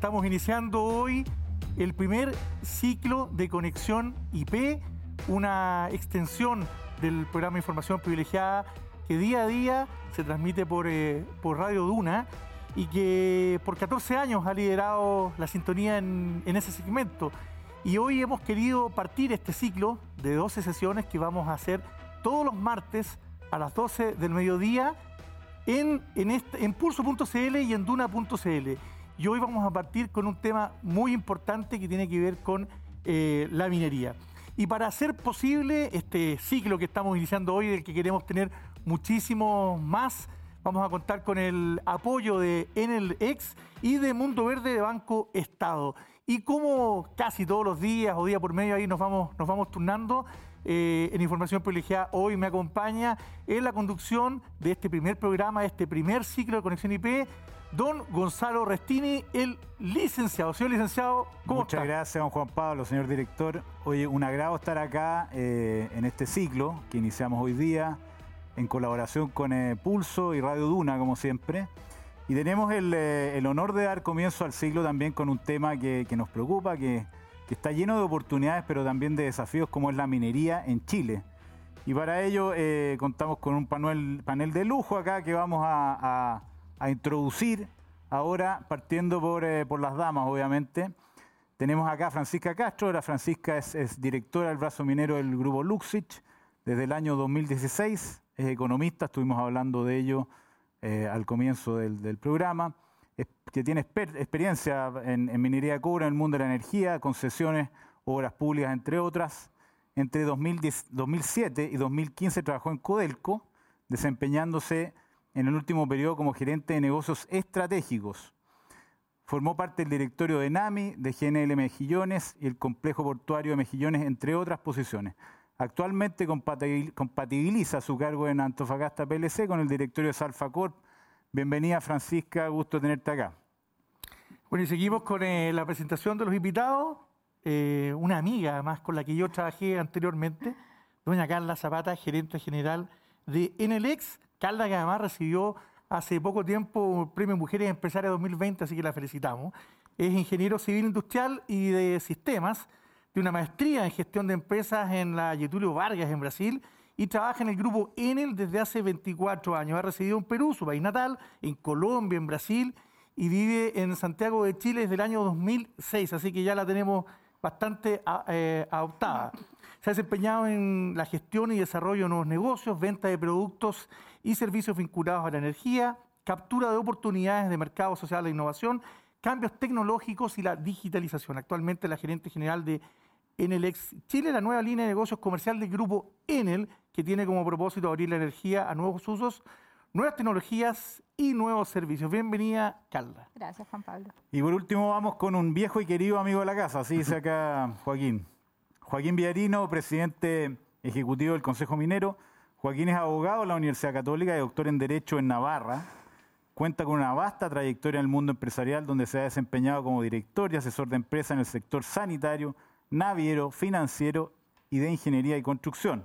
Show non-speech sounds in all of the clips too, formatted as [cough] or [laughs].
Estamos iniciando hoy el primer ciclo de conexión IP, una extensión del programa información privilegiada que día a día se transmite por, eh, por Radio Duna y que por 14 años ha liderado la sintonía en, en ese segmento. Y hoy hemos querido partir este ciclo de 12 sesiones que vamos a hacer todos los martes a las 12 del mediodía en, en, este- en pulso.cl y en duna.cl. Y hoy vamos a partir con un tema muy importante que tiene que ver con eh, la minería. Y para hacer posible este ciclo que estamos iniciando hoy, del que queremos tener muchísimo más, vamos a contar con el apoyo de Enel-X y de Mundo Verde de Banco Estado. Y como casi todos los días o día por medio ahí nos vamos, nos vamos turnando, eh, en Información Privilegiada hoy me acompaña en la conducción de este primer programa, de este primer ciclo de Conexión IP, don Gonzalo Restini, el licenciado. Señor licenciado, ¿cómo Muchas está? gracias, don Juan Pablo, señor director. Oye, un agrado estar acá eh, en este ciclo que iniciamos hoy día en colaboración con eh, Pulso y Radio Duna, como siempre. Y tenemos el, eh, el honor de dar comienzo al ciclo también con un tema que, que nos preocupa, que, que está lleno de oportunidades, pero también de desafíos, como es la minería en Chile. Y para ello eh, contamos con un panel, panel de lujo acá que vamos a, a- a introducir ahora, partiendo por, eh, por las damas, obviamente. Tenemos acá a Francisca Castro. La Francisca es, directora del brazo minero del grupo Luxich desde el año 2016. Es economista, estuvimos hablando de ello eh, al comienzo del, del programa. Que tiene exper- experiencia en, en minería de cobre, en el mundo de la energía, concesiones, obras públicas, entre otras. Entre 2010 2007 y 2015 trabajó en Codelco, desempeñándose en el último periodo como gerente de negocios estratégicos. Formó parte del directorio de NAMI, de GNL Mejillones y el complejo portuario de Mejillones, entre otras posiciones. Actualmente compatibil- compatibiliza su cargo en Antofagasta PLC con el directorio de Salfa Corp. Bienvenida Francisca, gusto tenerte acá. Bueno, y seguimos con eh, la presentación de los invitados. Eh, una amiga, además, con la que yo trabajé anteriormente, doña Carla Zapata, gerente general de Enelex. Carla, que además recibió hace poco tiempo el Premio Mujeres Empresarias 2020, así que la felicitamos. Es ingeniero civil industrial y de sistemas, de una maestría en gestión de empresas en la Getulio Vargas, en Brasil, y trabaja en el grupo Enel desde hace 24 años. Ha residido en Perú, su país natal, en Colombia, en Brasil, y vive en Santiago de Chile desde el año 2006, así que ya la tenemos bastante a- eh, adoptada. Se ha desempeñado en la gestión y desarrollo de nuevos negocios, venta de productos y servicios vinculados a la energía, captura de oportunidades de mercado social e innovación, cambios tecnológicos y la digitalización. Actualmente la gerente general de Enelex Chile, la nueva línea de negocios comercial del grupo Enel, que tiene como propósito abrir la energía a nuevos usos, nuevas tecnologías y nuevos servicios. Bienvenida, Carla. Gracias, Juan Pablo. Y por último vamos con un viejo y querido amigo de la casa, así dice acá Joaquín. Joaquín Villarino, presidente ejecutivo del Consejo Minero. Joaquín es abogado de la Universidad Católica y doctor en Derecho en Navarra. Cuenta con una vasta trayectoria en el mundo empresarial donde se ha desempeñado como director y asesor de empresas en el sector sanitario, naviero, financiero y de ingeniería y construcción.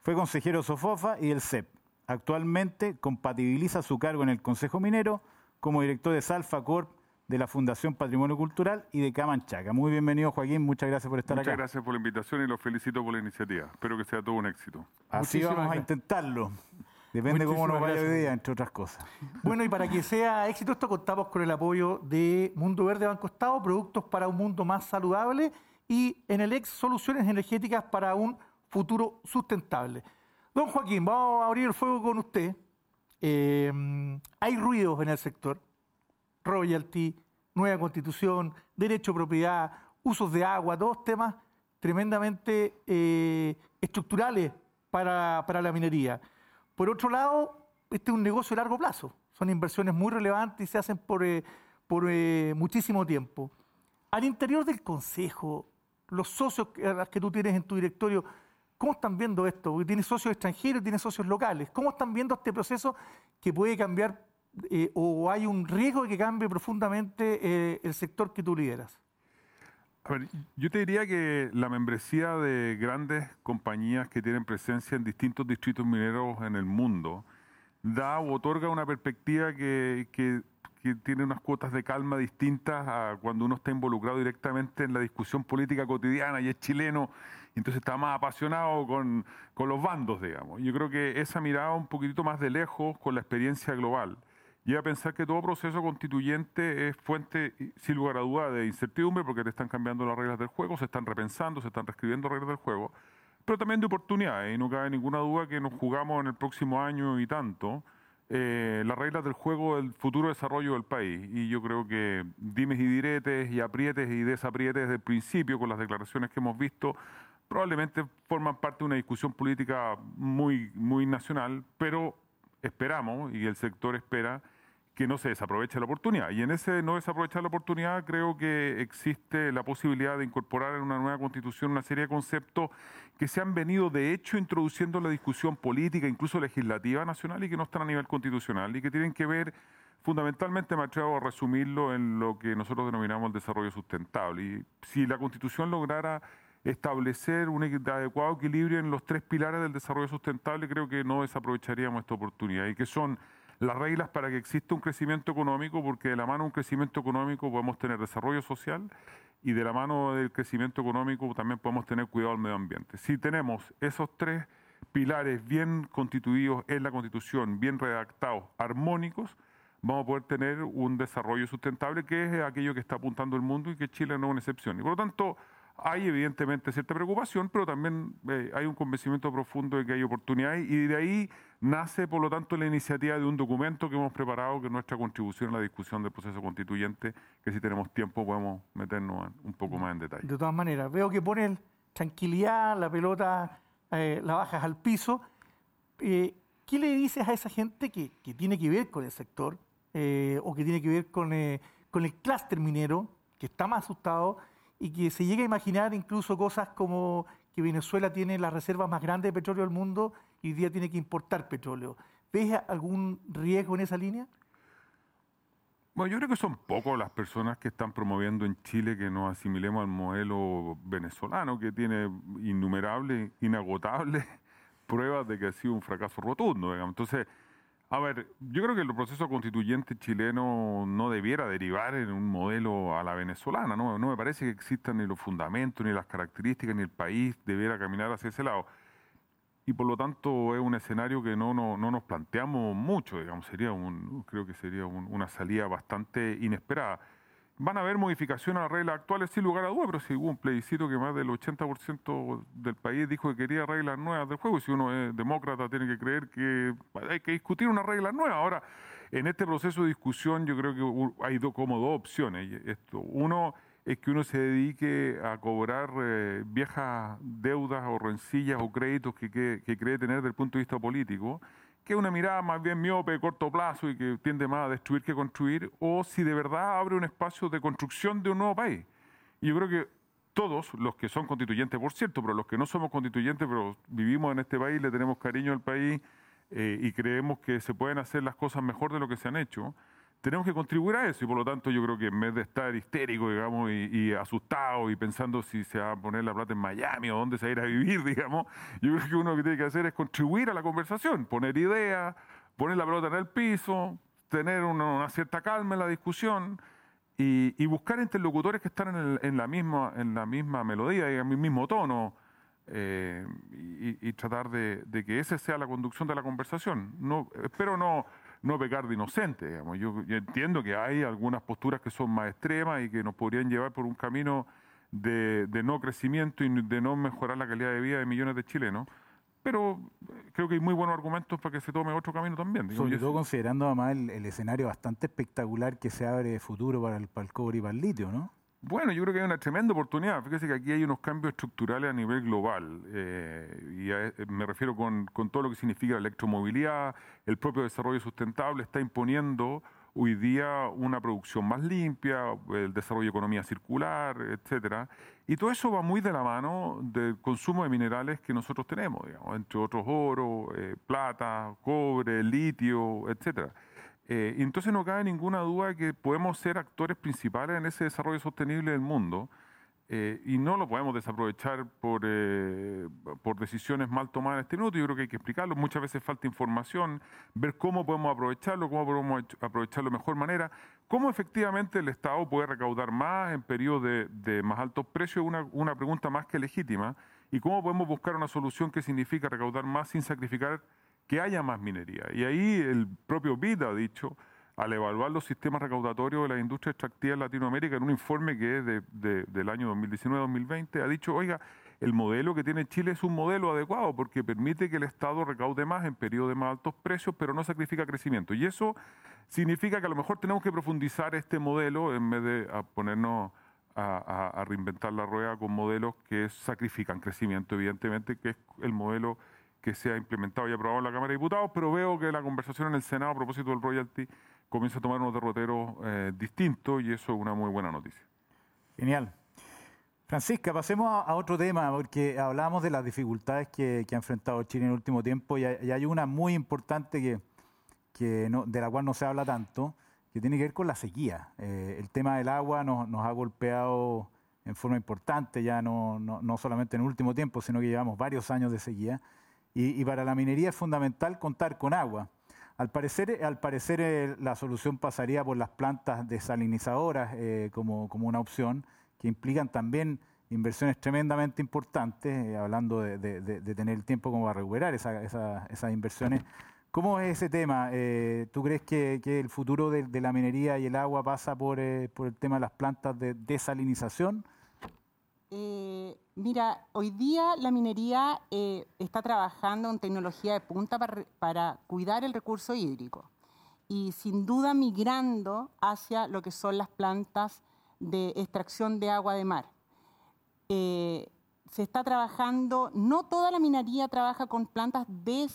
Fue consejero Sofofa y del CEP. Actualmente compatibiliza su cargo en el Consejo Minero como director de Salfa Corp de la Fundación Patrimonio Cultural y de Camanchaca. Muy bienvenido, Joaquín. Muchas gracias por estar Muchas acá. gracias por la invitación y los felicito por la iniciativa. Espero que sea todo un éxito. Así Muchísimas vamos a intentarlo. Depende cómo Muchísimas nos vaya hoy día, entre otras cosas. Bueno, y para que sea éxito esto, contamos con el apoyo de Mundo Verde Banco Estado, productos para un mundo más saludable y en el ex soluciones energéticas para un futuro sustentable. Don Joaquín, vamos a abrir el fuego con usted. Eh, hay ruidos en el sector, royalty, nueva constitución, derecho a propiedad, usos de agua, todos temas tremendamente eh, estructurales para, para la minería. Por otro lado, este es un negocio de largo plazo, son inversiones muy relevantes y se hacen por, eh, por eh, muchísimo tiempo. Al interior del Consejo, los socios que tú tienes en tu directorio, ¿cómo están viendo esto? Porque tienes socios extranjeros, tienes socios locales. ¿Cómo están viendo este proceso que puede cambiar eh, o hay un riesgo de que cambie profundamente eh, el sector que tú lideras? A ver, yo te diría que la membresía de grandes compañías que tienen presencia en distintos distritos mineros en el mundo da o otorga una perspectiva que, que- que tiene unas cuotas de calma distintas a cuando uno está involucrado directamente en la discusión política cotidiana y es chileno, entonces está más apasionado con, con los bandos, digamos. Yo creo que esa mirada un poquitito más de lejos con la experiencia global lleva a pensar que todo proceso constituyente es fuente, sin lugar a duda, de incertidumbre porque te están cambiando las reglas del juego, se están repensando, se están reescribiendo reglas del juego, pero también de oportunidades. Y no cabe ninguna duda que nos jugamos en el próximo año y tanto eh, las reglas del juego del futuro desarrollo del país. Y yo creo que dimes y diretes y aprietes y desaprietes desde el principio con las declaraciones que hemos visto probablemente forman parte de una discusión política muy, muy nacional, pero esperamos y el sector espera que no se desaproveche la oportunidad. Y en ese no desaprovechar la oportunidad creo que existe la posibilidad de incorporar en una nueva constitución una serie de conceptos que se han venido de hecho introduciendo en la discusión política, incluso legislativa nacional y que no están a nivel constitucional y que tienen que ver fundamentalmente, me atrevo a resumirlo en lo que nosotros denominamos el desarrollo sustentable. Y si la constitución lograra establecer un adecuado equilibrio en los tres pilares del desarrollo sustentable, creo que no desaprovecharíamos esta oportunidad y que son las reglas para que exista un crecimiento económico, porque de la mano de un crecimiento económico podemos tener desarrollo social y de la mano del crecimiento económico también podemos tener cuidado al medio ambiente. Si tenemos esos tres pilares bien constituidos en la Constitución, bien redactados, armónicos, vamos a poder tener un desarrollo sustentable que es aquello que está apuntando el mundo y que Chile no es una excepción. Y por lo tanto, hay evidentemente cierta preocupación, pero también eh, hay un convencimiento profundo de que hay oportunidades y de ahí nace, por lo tanto, la iniciativa de un documento que hemos preparado, que es nuestra contribución a la discusión del proceso constituyente, que si tenemos tiempo podemos meternos un poco más en detalle. De todas maneras, veo que ponen tranquilidad, la pelota eh, la bajas al piso. Eh, ¿Qué le dices a esa gente que, que tiene que ver con el sector o que tiene que ver con, con el clúster minero, que está más asustado? y que se llegue a imaginar incluso cosas como que Venezuela tiene las reservas más grandes de petróleo del mundo y día tiene que importar petróleo. ¿Ves algún riesgo en esa línea? Bueno, yo creo que son pocos las personas que están promoviendo en Chile que nos asimilemos al modelo venezolano, que tiene innumerables, inagotables [laughs] pruebas de que ha sido un fracaso rotundo. Entonces, a ver, yo creo que el proceso constituyente chileno no debiera derivar en un modelo a la venezolana, ¿no? No me parece que existan ni los fundamentos, ni las características, ni el país debiera caminar hacia ese lado. Y por lo tanto es un escenario que no, no, nos planteamos mucho, digamos, sería un, creo que sería una salida bastante inesperada. Van a haber modificaciones a las reglas actuales sin lugar a dudas, pero si hubo un plebiscito que más del 80% del país dijo que quería reglas nuevas del juego, si uno es demócrata tiene que creer que hay que discutir una regla nueva. Ahora, en este proceso de discusión yo creo que hay como dos opciones. Esto. Uno es que uno se dedique a cobrar eh, viejas deudas o rencillas o créditos que, que cree tener desde el punto de vista político que es una mirada más bien miope, de corto plazo y que tiende más a destruir que construir, o si de verdad abre un espacio de construcción de un nuevo país. Y yo creo que todos, los que son constituyentes, por cierto, pero los que no somos constituyentes, pero vivimos en este país, le tenemos cariño al país eh, y creemos que se pueden hacer las cosas mejor de lo que se han hecho, tenemos que contribuir a eso y por lo tanto yo creo que en vez de estar histérico, digamos, y, asustado y pensando si se va a poner la plata en Miami o dónde se va a ir a vivir, [laughs] digamos, yo creo que uno que tiene que hacer es contribuir a la conversación, poner ideas, poner la pelota en el piso, tener una, cierta calma en la discusión y, buscar interlocutores que están en, la, misma, en la misma melodía y en el mismo tono. Eh, y, tratar de, de, que esa sea la conducción de la conversación. No, espero no, no pecar de inocente. Digamos. Yo, entiendo que hay algunas posturas que son más extremas y que nos podrían llevar por un camino de, no crecimiento y de no mejorar la calidad de vida de millones de chilenos. Pero eh, creo que hay muy buenos argumentos para que se tome otro camino también. Sobre todo considerando además el, escenario bastante espectacular que se abre de futuro para el, para el cobre y para el litio, ¿no? Bueno, yo creo que hay una tremenda oportunidad. Fíjese que aquí hay unos cambios estructurales a nivel global. Eh, y eh, me refiero con, todo lo que significa la electromovilidad, el propio desarrollo sustentable está imponiendo hoy día una producción más limpia, el desarrollo de economía circular, etcétera. Y todo eso va muy de la mano del consumo de minerales que nosotros tenemos, digamos, entre otros oro, eh, plata, cobre, litio, etcétera. Eh, entonces no cabe ninguna duda que podemos ser actores principales en ese desarrollo sostenible del mundo, eh, y no lo podemos desaprovechar por, eh, por decisiones mal tomadas en este minuto. Yo creo que hay que explicarlo. Muchas veces falta información, ver cómo podemos aprovecharlo, cómo podemos aprovecharlo de mejor manera, cómo efectivamente el Estado puede recaudar más en periodos de, de más altos precios, una, una pregunta más que legítima, y cómo podemos buscar una solución que significa recaudar más sin sacrificar que haya más minería. Y ahí el propio BID ha dicho al evaluar los sistemas recaudatorios de la industria extractiva en Latinoamérica en un informe que es de, del año 2019-2020, ha dicho, oiga, el modelo que tiene Chile es un modelo adecuado porque permite que el Estado recaude más en periodos de más altos precios, pero no sacrifica crecimiento. Y eso significa que a lo mejor tenemos que profundizar este modelo en vez de ponernos a, a reinventar la rueda con modelos que sacrifican crecimiento, evidentemente, que es el modelo que se ha implementado y aprobado en la Cámara de Diputados, pero veo que la conversación en el Senado a propósito del royalty comienza a tomar unos derroteros eh, distintos y eso es una muy buena noticia. Genial. Francisca, pasemos a, otro tema, porque hablamos de las dificultades que, ha enfrentado Chile en el último tiempo y hay, una muy importante que, que de la cual no se habla tanto, que tiene que ver con la sequía. Eh, el tema del agua nos, ha golpeado en forma importante, ya no, no, solamente en el último tiempo, sino que llevamos varios años de sequía. Y para la minería es fundamental contar con agua. Al parecer, al parecer eh, la solución pasaría por las plantas desalinizadoras eh, como, una opción, que implican también inversiones tremendamente importantes, eh, hablando de, tener el tiempo como para recuperar esas inversiones. ¿Cómo es ese tema? ¿Tú crees que, el futuro de, la minería y el agua pasa por, por el tema de las plantas de desalinización? Eh, mira, hoy día la minería eh, está trabajando en tecnología de punta para, cuidar el recurso hídrico y sin duda migrando hacia lo que son las plantas de extracción de agua de mar. Eh, se está trabajando, no toda la minería trabaja con plantas de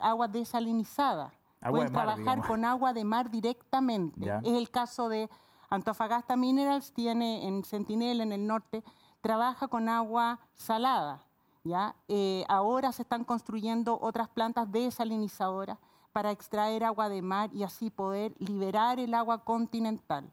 agua desalinizada. Pueden trabajar con agua de mar directamente. Es el caso de Antofagasta Minerals, tiene en Sentinel, en el norte, trabaja con agua salada. ¿ya? Eh, ahora se están construyendo otras plantas desalinizadoras para extraer agua de mar y así poder liberar el agua continental.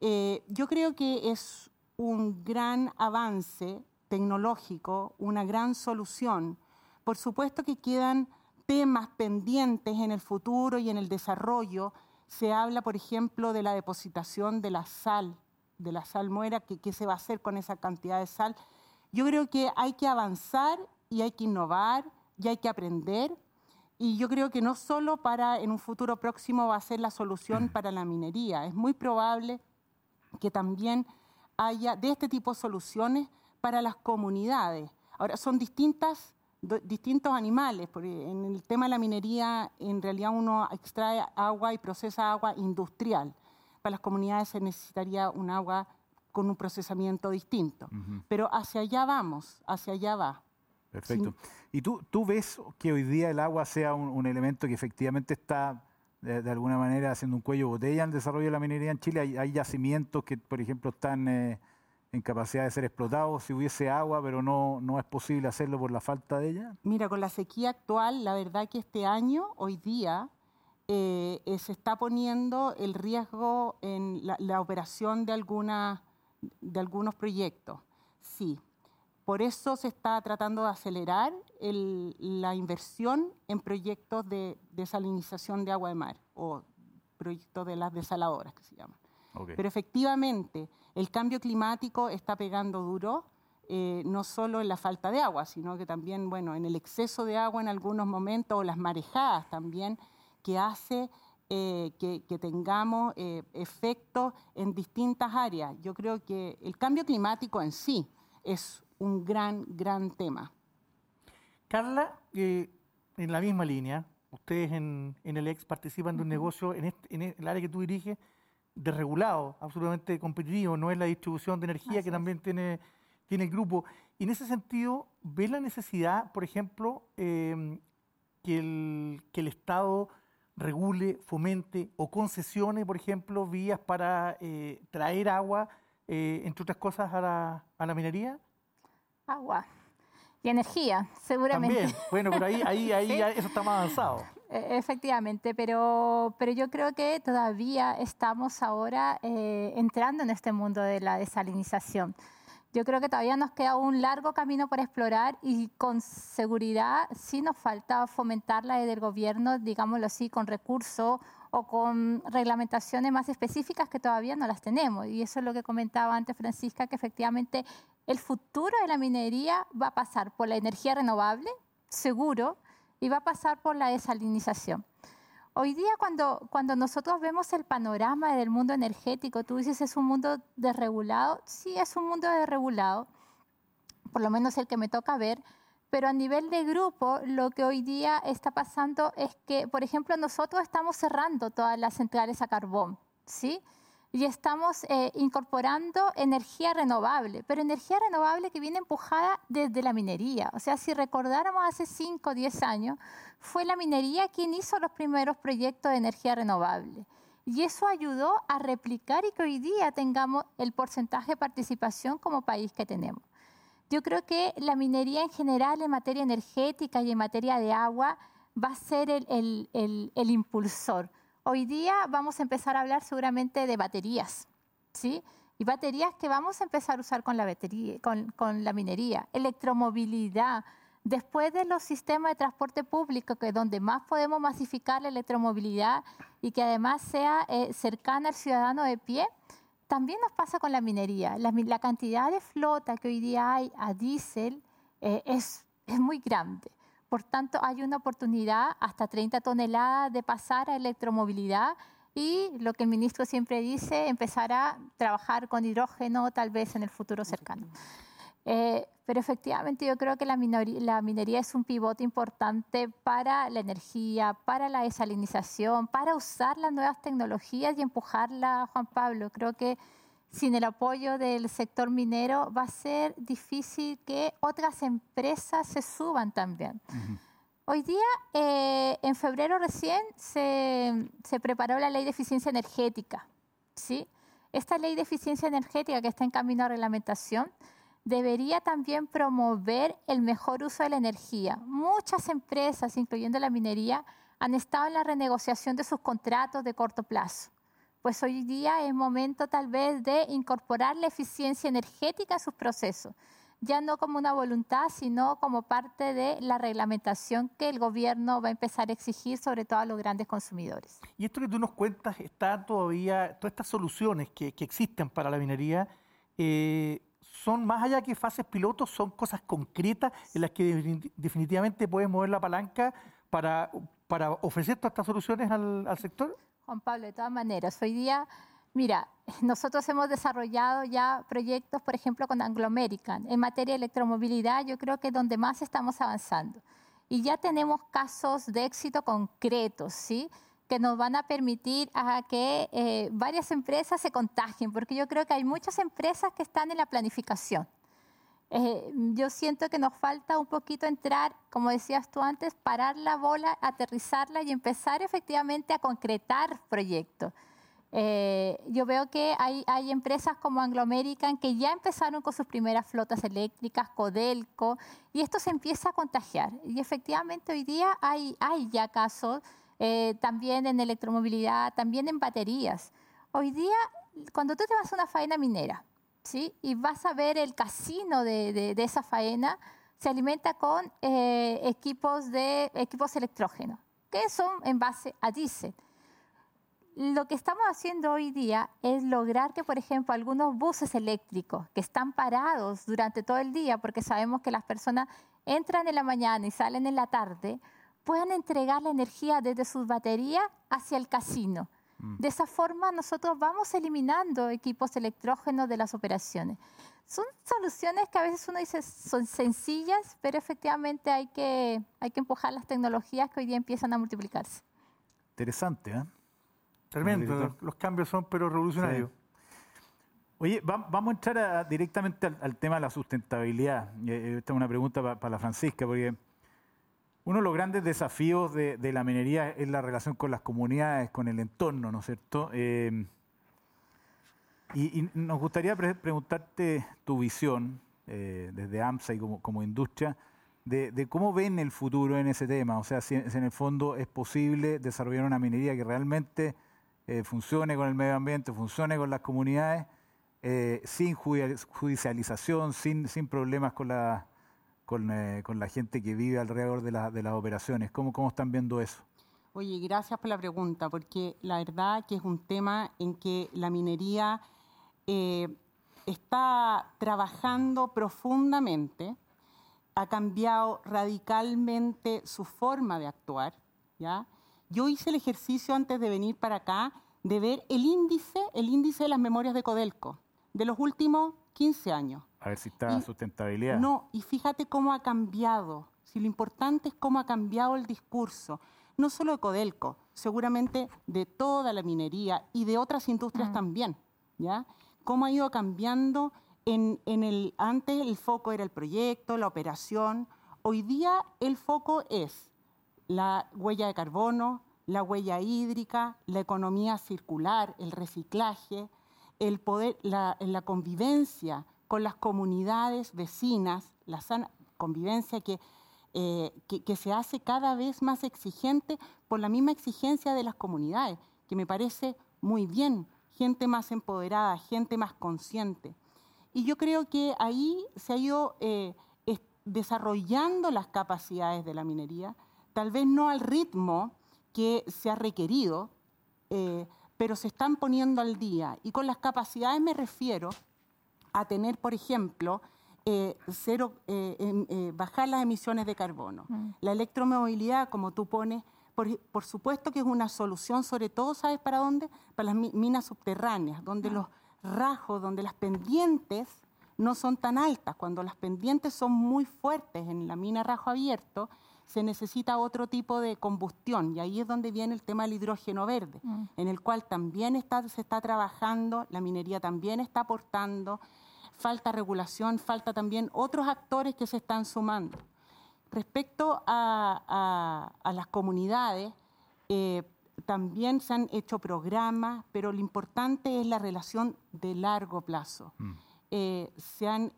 Eh, yo creo que es un gran avance tecnológico, una gran solución. Por supuesto que quedan temas pendientes en el futuro y en el desarrollo. Se habla, por ejemplo, de la depositación de la sal de la salmuera, que qué se va a hacer con esa cantidad de sal. Yo creo que hay que avanzar y hay que innovar y hay que aprender. Y yo creo que no solo para en un futuro próximo va a ser la solución [clears throat] para la minería, es muy probable que también haya de este tipo de soluciones para las comunidades. Ahora, son distintas, distintos animales, porque en el tema de la minería en realidad uno extrae agua y procesa agua industrial para las comunidades se necesitaría un agua con un procesamiento distinto. Pero hacia allá vamos, hacia allá va. Perfecto. ¿Y tú, tú ves que hoy día el agua sea un, elemento que efectivamente está de, alguna manera haciendo un cuello botella en el desarrollo de la minería en Chile? Hay, yacimientos que, por ejemplo, están eh, en capacidad de ser explotados si hubiese agua, pero no, no es posible hacerlo por la falta de ella. Mira, con la sequía actual, la verdad que este año, hoy día, eh, eh, se está poniendo el riesgo en la, operación de, alguna, de algunos proyectos. Sí, por eso se está tratando de acelerar la inversión en proyectos de desalinización de agua de mar o proyectos de las desaladoras que se llaman. Pero efectivamente, el cambio climático está pegando duro, eh, no solo en la falta de agua, sino que también, bueno, en el exceso de agua en algunos momentos o las marejadas también que hace eh, que, tengamos eh, efectos en distintas áreas. Yo creo que el cambio climático en sí es un gran, gran tema. Carla, eh, en la misma línea, ustedes en, el EX participan de un negocio en, en, el área que tú diriges desregulado, absolutamente competitivo, no es la distribución de energía que también tiene, tiene el grupo. Y en ese sentido, ¿ves la necesidad, por ejemplo, que, el, que el Estado regule, fomente o concesione, por ejemplo, vías para eh, traer agua, eh, entre otras cosas, a la, a la, minería? Agua y energía, seguramente. También, bueno, pero ahí, ahí, ahí [laughs] eso está más avanzado. E, efectivamente, pero, pero yo creo que todavía estamos ahora eh, entrando en este mundo de la desalinización. Yo creo que todavía nos queda un largo camino por explorar y con seguridad sí nos falta fomentarla desde el gobierno, digámoslo así, con recursos o con reglamentaciones más específicas que todavía no las tenemos. Y eso es lo que comentaba antes Francisca, que efectivamente el futuro de la minería va a pasar por la energía renovable, seguro, y va a pasar por la desalinización. Hoy día cuando, cuando nosotros vemos el panorama del mundo energético, tú dices es un mundo desregulado, sí es un mundo desregulado, por lo menos el que me toca ver, pero a nivel de grupo lo que hoy día está pasando es que, por ejemplo, nosotros estamos cerrando todas las centrales a carbón, ¿sí? Y estamos eh, incorporando energía renovable, pero energía renovable que viene empujada desde la minería. O sea, si recordáramos hace 5 o 10 años, fue la minería quien hizo los primeros proyectos de energía renovable. Y eso ayudó a replicar y que hoy día tengamos el porcentaje de participación como país que tenemos. Yo creo que la minería en general en materia energética y en materia de agua va a ser el, el impulsor Hoy día vamos a empezar a hablar seguramente de baterías, ¿sí? Y baterías que vamos a empezar a usar con la, batería, con, la minería, electromovilidad. Después de los sistemas de transporte público, que es donde más podemos masificar la electromovilidad y que además sea eh, cercana al ciudadano de pie, también nos pasa con la minería. La, cantidad de flota que hoy día hay a diésel eh, es, es muy grande. Por tanto, hay una oportunidad hasta 30 toneladas de pasar a electromovilidad y lo que el ministro siempre dice, empezar a trabajar con hidrógeno tal vez en el futuro cercano. Eh, pero efectivamente yo creo que la, la, minería es un pivote importante para la energía, para la desalinización, para usar las nuevas tecnologías y empujarla, Juan Pablo. Creo que sin el apoyo del sector minero va a ser difícil que otras empresas se suban también. Hoy día, eh, en febrero recién, se, se, preparó la ley de eficiencia energética. ¿sí? Esta ley de eficiencia energética que está en camino a reglamentación debería también promover el mejor uso de la energía. Muchas empresas, incluyendo la minería, han estado en la renegociación de sus contratos de corto plazo pues hoy día es momento tal vez de incorporar la eficiencia energética a sus procesos, ya no como una voluntad, sino como parte de la reglamentación que el gobierno va a empezar a exigir, sobre todo a los grandes consumidores. Y esto que tú nos cuentas, está todavía, todas estas soluciones que, existen para la minería, eh, son más allá que fases pilotos, son cosas concretas en las que definitivamente puedes mover la palanca para, ofrecer todas estas soluciones al sector. Juan Pablo, de todas maneras, hoy día, mira, [laughs] nosotros hemos desarrollado ya proyectos, por ejemplo, con Anglo American. En materia de electromovilidad, yo creo que es donde más estamos avanzando. Y ya tenemos casos de éxito concretos, ¿sí? que nos van a permitir a que eh, varias empresas se contagien, porque yo creo que hay muchas empresas que están en la planificación. Eh, yo siento que nos falta un poquito entrar, como decías tú antes, parar la bola, aterrizarla y empezar efectivamente a concretar proyectos. Eh, yo veo que hay, hay, empresas como Anglo American que ya empezaron con sus primeras flotas eléctricas, Codelco, y esto se empieza a contagiar. Y efectivamente hoy día hay, hay ya casos eh, también en electromovilidad, también en baterías. Hoy día, cuando tú te vas a una faena minera, ¿sí? y vas a ver el casino de, esa faena, se alimenta con eh, equipos, de, equipos electrógenos, que son en base a diésel. Lo que estamos haciendo hoy día es lograr que, por ejemplo, algunos buses eléctricos que están parados durante todo el día, porque sabemos que las personas entran en la mañana y salen en la tarde, puedan entregar la energía desde sus baterías hacia el casino. De esa forma nosotros vamos eliminando equipos electrógenos de las operaciones. Son soluciones que a veces uno dice son sencillas, pero efectivamente hay que, hay que empujar las tecnologías que hoy día empiezan a multiplicarse. Interesante, ¿eh? Tremendo, los cambios son pero revolucionarios. Oye, vamos a entrar directamente al, tema de la sustentabilidad. Eh, eh, esta es una pregunta para la Francisca, porque uno de los grandes desafíos de, la minería es la relación con las comunidades, con el entorno, ¿no es cierto? Eh, y, nos gustaría preguntarte tu visión eh, desde AMSA y como, industria de, cómo ven el futuro en ese tema. O sea, si, en el fondo es posible desarrollar una minería que realmente eh, funcione con el medio ambiente, funcione con las comunidades sin judicialización, sin problemas con la, con, eh, con la gente que vive alrededor de, la, de las operaciones. ¿Cómo, ¿Cómo están viendo eso? Oye, gracias por la pregunta, porque la verdad que es un tema en que la minería eh, está trabajando profundamente, ha cambiado radicalmente su forma de actuar. ¿ya? Yo hice el ejercicio antes de venir para acá de ver el índice, el índice de las memorias de Codelco de los últimos 15 años. A ver si está Y- sustentabilidad. No, y fíjate cómo ha cambiado. Si lo importante es cómo ha cambiado el discurso, no solo de Codelco, seguramente de toda la minería y de otras industrias también, ¿ya? Cómo ha ido cambiando en, en el antes el foco era el proyecto, la operación. Hoy día el foco es la huella de carbono, la huella hídrica, la economía circular, el reciclaje, el poder, la, la convivencia con las comunidades vecinas, la sana convivencia que, eh, que, que se hace cada vez más exigente por la misma exigencia de las comunidades, que me parece muy bien, gente más empoderada, gente más consciente. Y yo creo que ahí se ha ido eh, es- desarrollando las capacidades de la minería, tal vez no al ritmo que se ha requerido, eh, pero se están poniendo al día. Y con las capacidades me refiero a tener, por ejemplo, eh, cero, eh, em- eh, bajar las emisiones de carbono. La electromovilidad, como tú pones, por, por supuesto que es una solución, sobre todo, ¿sabes para dónde? Para las mi- minas subterráneas, donde los rajos, donde las pendientes no son tan altas. Cuando las pendientes son muy fuertes en la mina rajo abierto, se necesita otro tipo de combustión. Y ahí es donde viene el tema del hidrógeno verde, en el cual también está, se está trabajando, la minería también está aportando. Falta regulación, falta también otros actores que se están sumando. Respecto a, a- a las comunidades, eh, también se han hecho programas, pero lo importante es la relación de largo plazo. Eh, se han,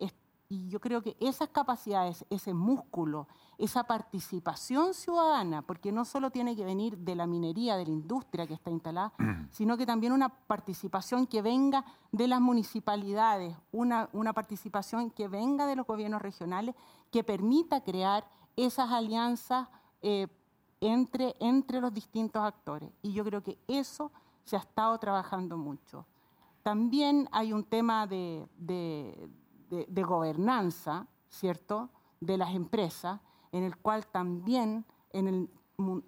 y yo creo que esas capacidades, ese músculo, esa participación ciudadana, porque no solo tiene que venir de la minería, de la industria que está instalada, sino que también una participación que venga de las municipalidades, una, una participación que venga de los gobiernos regionales, que permita crear esas alianzas eh, entre, entre los distintos actores. Y yo creo que eso se ha estado trabajando mucho. También hay un tema de, de- de- de gobernanza, ¿cierto?, de las empresas, en el cual también en, el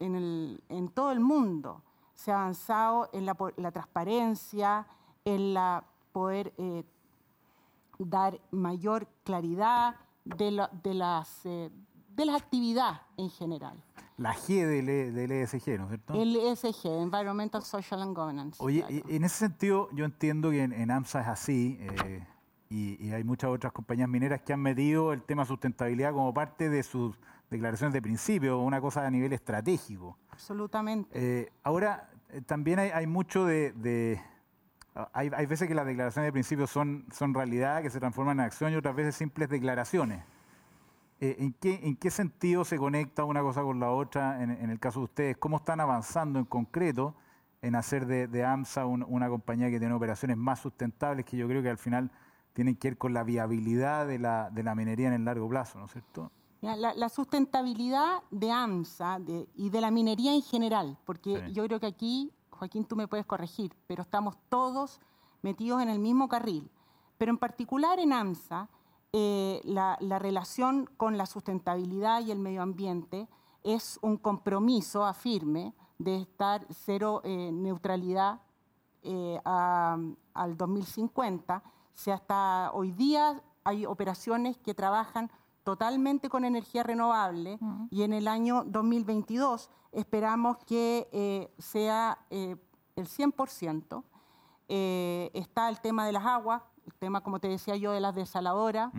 en, el- en todo el mundo se ha avanzado en la, la transparencia, en la poder eh, dar mayor claridad de, la- de las, eh, de las actividades en general. La G del, E- del ESG, ¿no es cierto? El ESG, Environmental, Social and Governance. Oye, claro. y- en ese sentido yo entiendo que en, en AMSA es así eh, y, y hay muchas otras compañías mineras que han metido el tema sustentabilidad como parte de sus declaraciones de principio, una cosa a nivel estratégico. Absolutamente. Eh, ahora, eh, también hay, hay mucho de... de- ah, hay, hay veces que las declaraciones de principio son, son realidad, que se transforman en acción y otras veces simples declaraciones. Eh, ¿en, qué, ¿En qué sentido se conecta una cosa con la otra en, en el caso de ustedes? ¿Cómo están avanzando en concreto en hacer de, de AMSA un- una compañía que tiene operaciones más sustentables que yo creo que al final tienen que ver con la viabilidad de la, de la minería en el largo plazo, ¿no es cierto? La, la sustentabilidad de AMSA de- y de la minería en general, porque Sí. yo creo que aquí, Joaquín, tú me puedes corregir, pero estamos todos metidos en el mismo carril. Pero en particular en AMSA, eh, la, la relación con la sustentabilidad y el medio ambiente es un compromiso a firme de estar cero eh, neutralidad eh, a- al 2050. O sea, hasta hoy día hay operaciones que trabajan totalmente con energía renovable y en el año 2022 esperamos que eh, sea eh, el 100%. Eh, está el tema de las aguas, el tema, como te decía yo, de las desaladoras,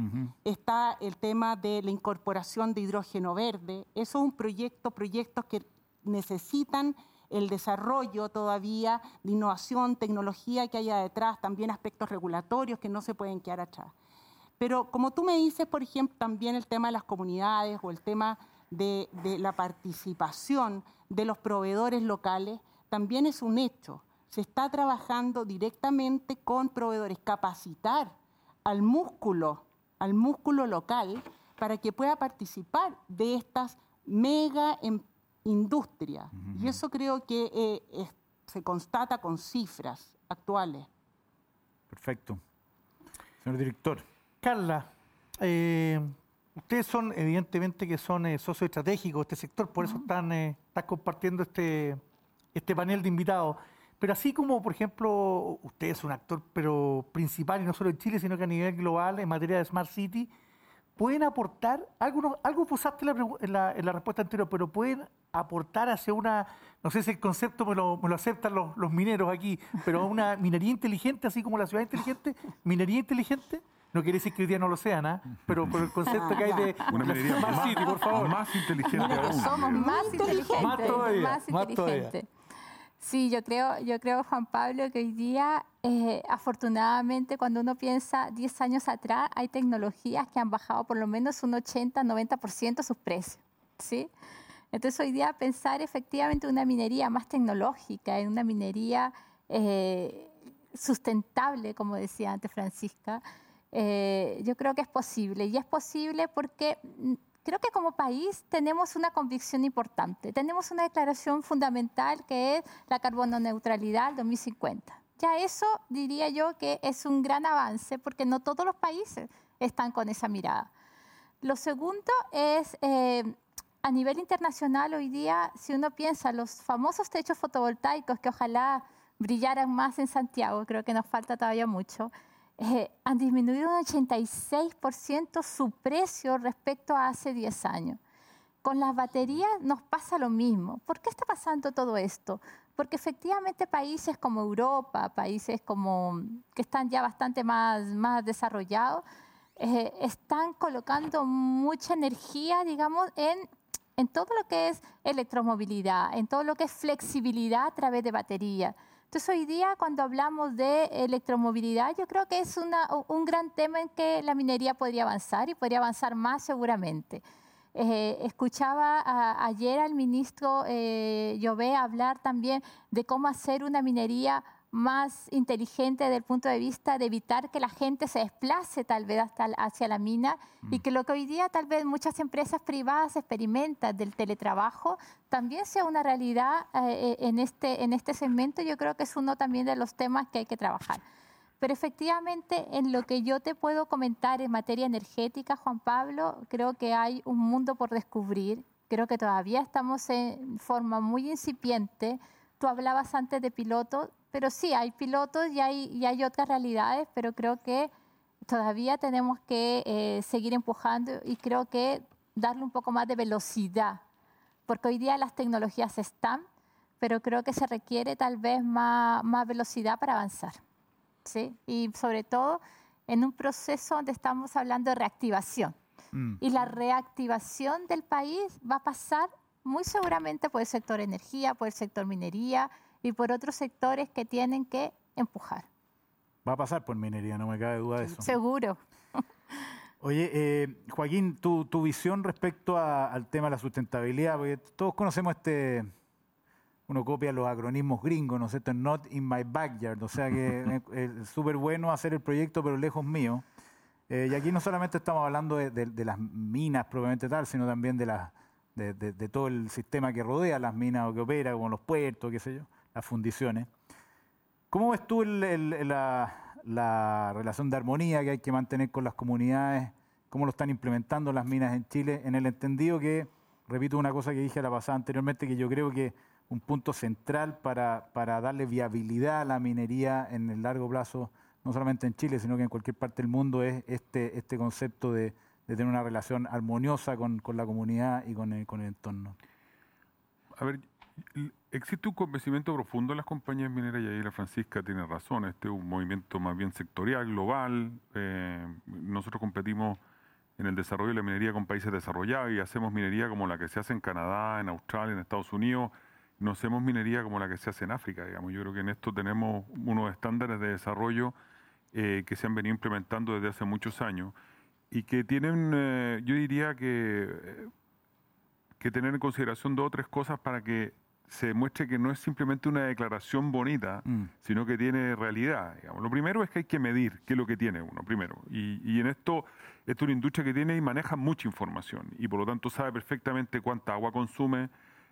está el tema de la incorporación de hidrógeno verde. Eso es un proyecto, proyectos que necesitan el desarrollo todavía de innovación, tecnología que haya detrás, también aspectos regulatorios que no se pueden quedar atrás. Pero como tú me dices, por ejemplo, también el tema de las comunidades o el tema de, de la participación de los proveedores locales, también es un hecho. se está trabajando directamente con proveedores, capacitar al músculo, al músculo local, para que pueda participar de estas mega em- industrias. Y eso creo que eh, es- se constata con cifras actuales. Perfecto. Señor director. Carla, eh, ustedes son, evidentemente, que son eh, socios estratégicos de este sector, por eso están, eh, están compartiendo este, este panel de invitados. Pero así como, por ejemplo, usted es un actor pero principal, y no solo en Chile, sino que a nivel global en materia de Smart City, ¿pueden aportar, algo, no- algo usaste en la, en, la, respuesta anterior, pero pueden aportar hacia una, no sé si el concepto me lo, me lo aceptan los, los mineros aquí, pero una minería inteligente, así como la ciudad inteligente, [laughs] minería inteligente? No quiere decir que hoy día no lo sean, ¿ah? pero por el concepto que hay de [laughs] Una minería Smart más, City, por favor. más inteligente aún. somos más inteligente, Más todavía, más más inteligente. Sí, yo creo, yo creo, Juan Pablo, que hoy día, eh, afortunadamente, cuando uno piensa 10 años atrás, hay tecnologías que han bajado por lo menos un 80-90% sus precios. ¿sí? Entonces, hoy día pensar efectivamente en una minería más tecnológica, en una minería eh, sustentable, como decía antes Francisca, eh, yo creo que es posible. Y es posible porque mm, creo que como país tenemos una convicción importante. Tenemos una declaración fundamental que es la carbono neutralidad al 2050. Ya eso diría yo que es un gran avance porque no todos los países están con esa mirada. Lo segundo es, eh, a nivel internacional hoy día, si uno piensa los famosos techos fotovoltaicos que ojalá brillaran más en Santiago, creo que nos falta todavía mucho, eh, han disminuido un 86% su precio respecto a hace 10 años. Con las baterías nos pasa lo mismo. ¿Por qué está pasando todo esto? Porque efectivamente países como Europa, países como que están ya bastante más, más desarrollados, eh, están colocando mucha energía, digamos, en, en todo lo que es electromovilidad, en todo lo que es flexibilidad a través de baterías. Entonces hoy día cuando hablamos de electromovilidad, yo creo que es una- un gran tema en que la minería podría avanzar y podría avanzar más seguramente. Eh, escuchaba ayer al ministro eh, hablar también de cómo hacer una minería más inteligente desde el punto de vista de evitar que la gente se desplace tal vez hasta hacia la mina y que lo que hoy día tal vez muchas empresas privadas experimentan del teletrabajo también sea una realidad eh, en, este, en este segmento. Yo creo que es uno también de los temas que hay que trabajar. Pero efectivamente, en lo que yo te puedo comentar en materia energética, Juan Pablo, creo que hay un mundo por descubrir. Creo que todavía estamos en forma muy incipiente. Tú hablabas antes de pilotos, pero sí, hay pilotos y hay, y hay otras realidades, pero creo que todavía tenemos que eh, seguir empujando y creo que darle un poco más de velocidad, porque hoy día las tecnologías están, pero creo que se requiere tal vez más, más velocidad para avanzar. ¿sí? Y sobre todo en un proceso donde estamos hablando de reactivación. Mm. Y la reactivación del país va a pasar muy seguramente por el sector energía, por el sector minería y por otros sectores que tienen que empujar. Va a pasar por minería, no me cabe duda de eso. Seguro. Oye, eh, Joaquín, tu, tu visión respecto a- al tema de la sustentabilidad, porque todos conocemos este, uno copia los acronismos gringos, ¿no es cierto? Not in my backyard, o sea que [laughs] es- súper bueno hacer el proyecto, pero lejos mío. Eh, y aquí no solamente estamos hablando de, de- de las minas propiamente tal, sino también de, las de todo el sistema que rodea las minas o que opera, como los puertos, qué sé yo, las fundiciones. ¿Cómo ves tú la, la relación de armonía que hay que mantener con las comunidades? ¿Cómo lo están implementando las minas en Chile? En el entendido que, repito una cosa que dije la pasada anteriormente, que yo creo que un punto central para, para darle viabilidad a la minería en el largo plazo, no solamente en Chile, sino que en cualquier parte del mundo, es este, este concepto de, de tener una relación armoniosa con, con la comunidad y con el, con el entorno. A ver, existe un convencimiento profundo en las compañías mineras y ahí la Francisca tiene razón. Este es un movimiento más bien sectorial, global. Eh, nosotros competimos en el desarrollo de la minería con países desarrollados y hacemos minería como la que se hace en Canadá, en Australia, en Estados Unidos. No hacemos minería como la que se hace en África, digamos. Yo creo que en esto tenemos unos estándares de desarrollo eh, que se han venido implementando desde hace muchos años y que tienen, eh, yo diría que que tener en consideración dos o tres cosas para que se demuestre que no es simplemente una declaración bonita, Mm. sino que tiene realidad. digamos. Lo primero es que hay que medir qué es lo que tiene uno, primero. Y, y en esto, esto es una industria que tiene y maneja mucha información y por lo tanto sabe perfectamente cuánta agua consume,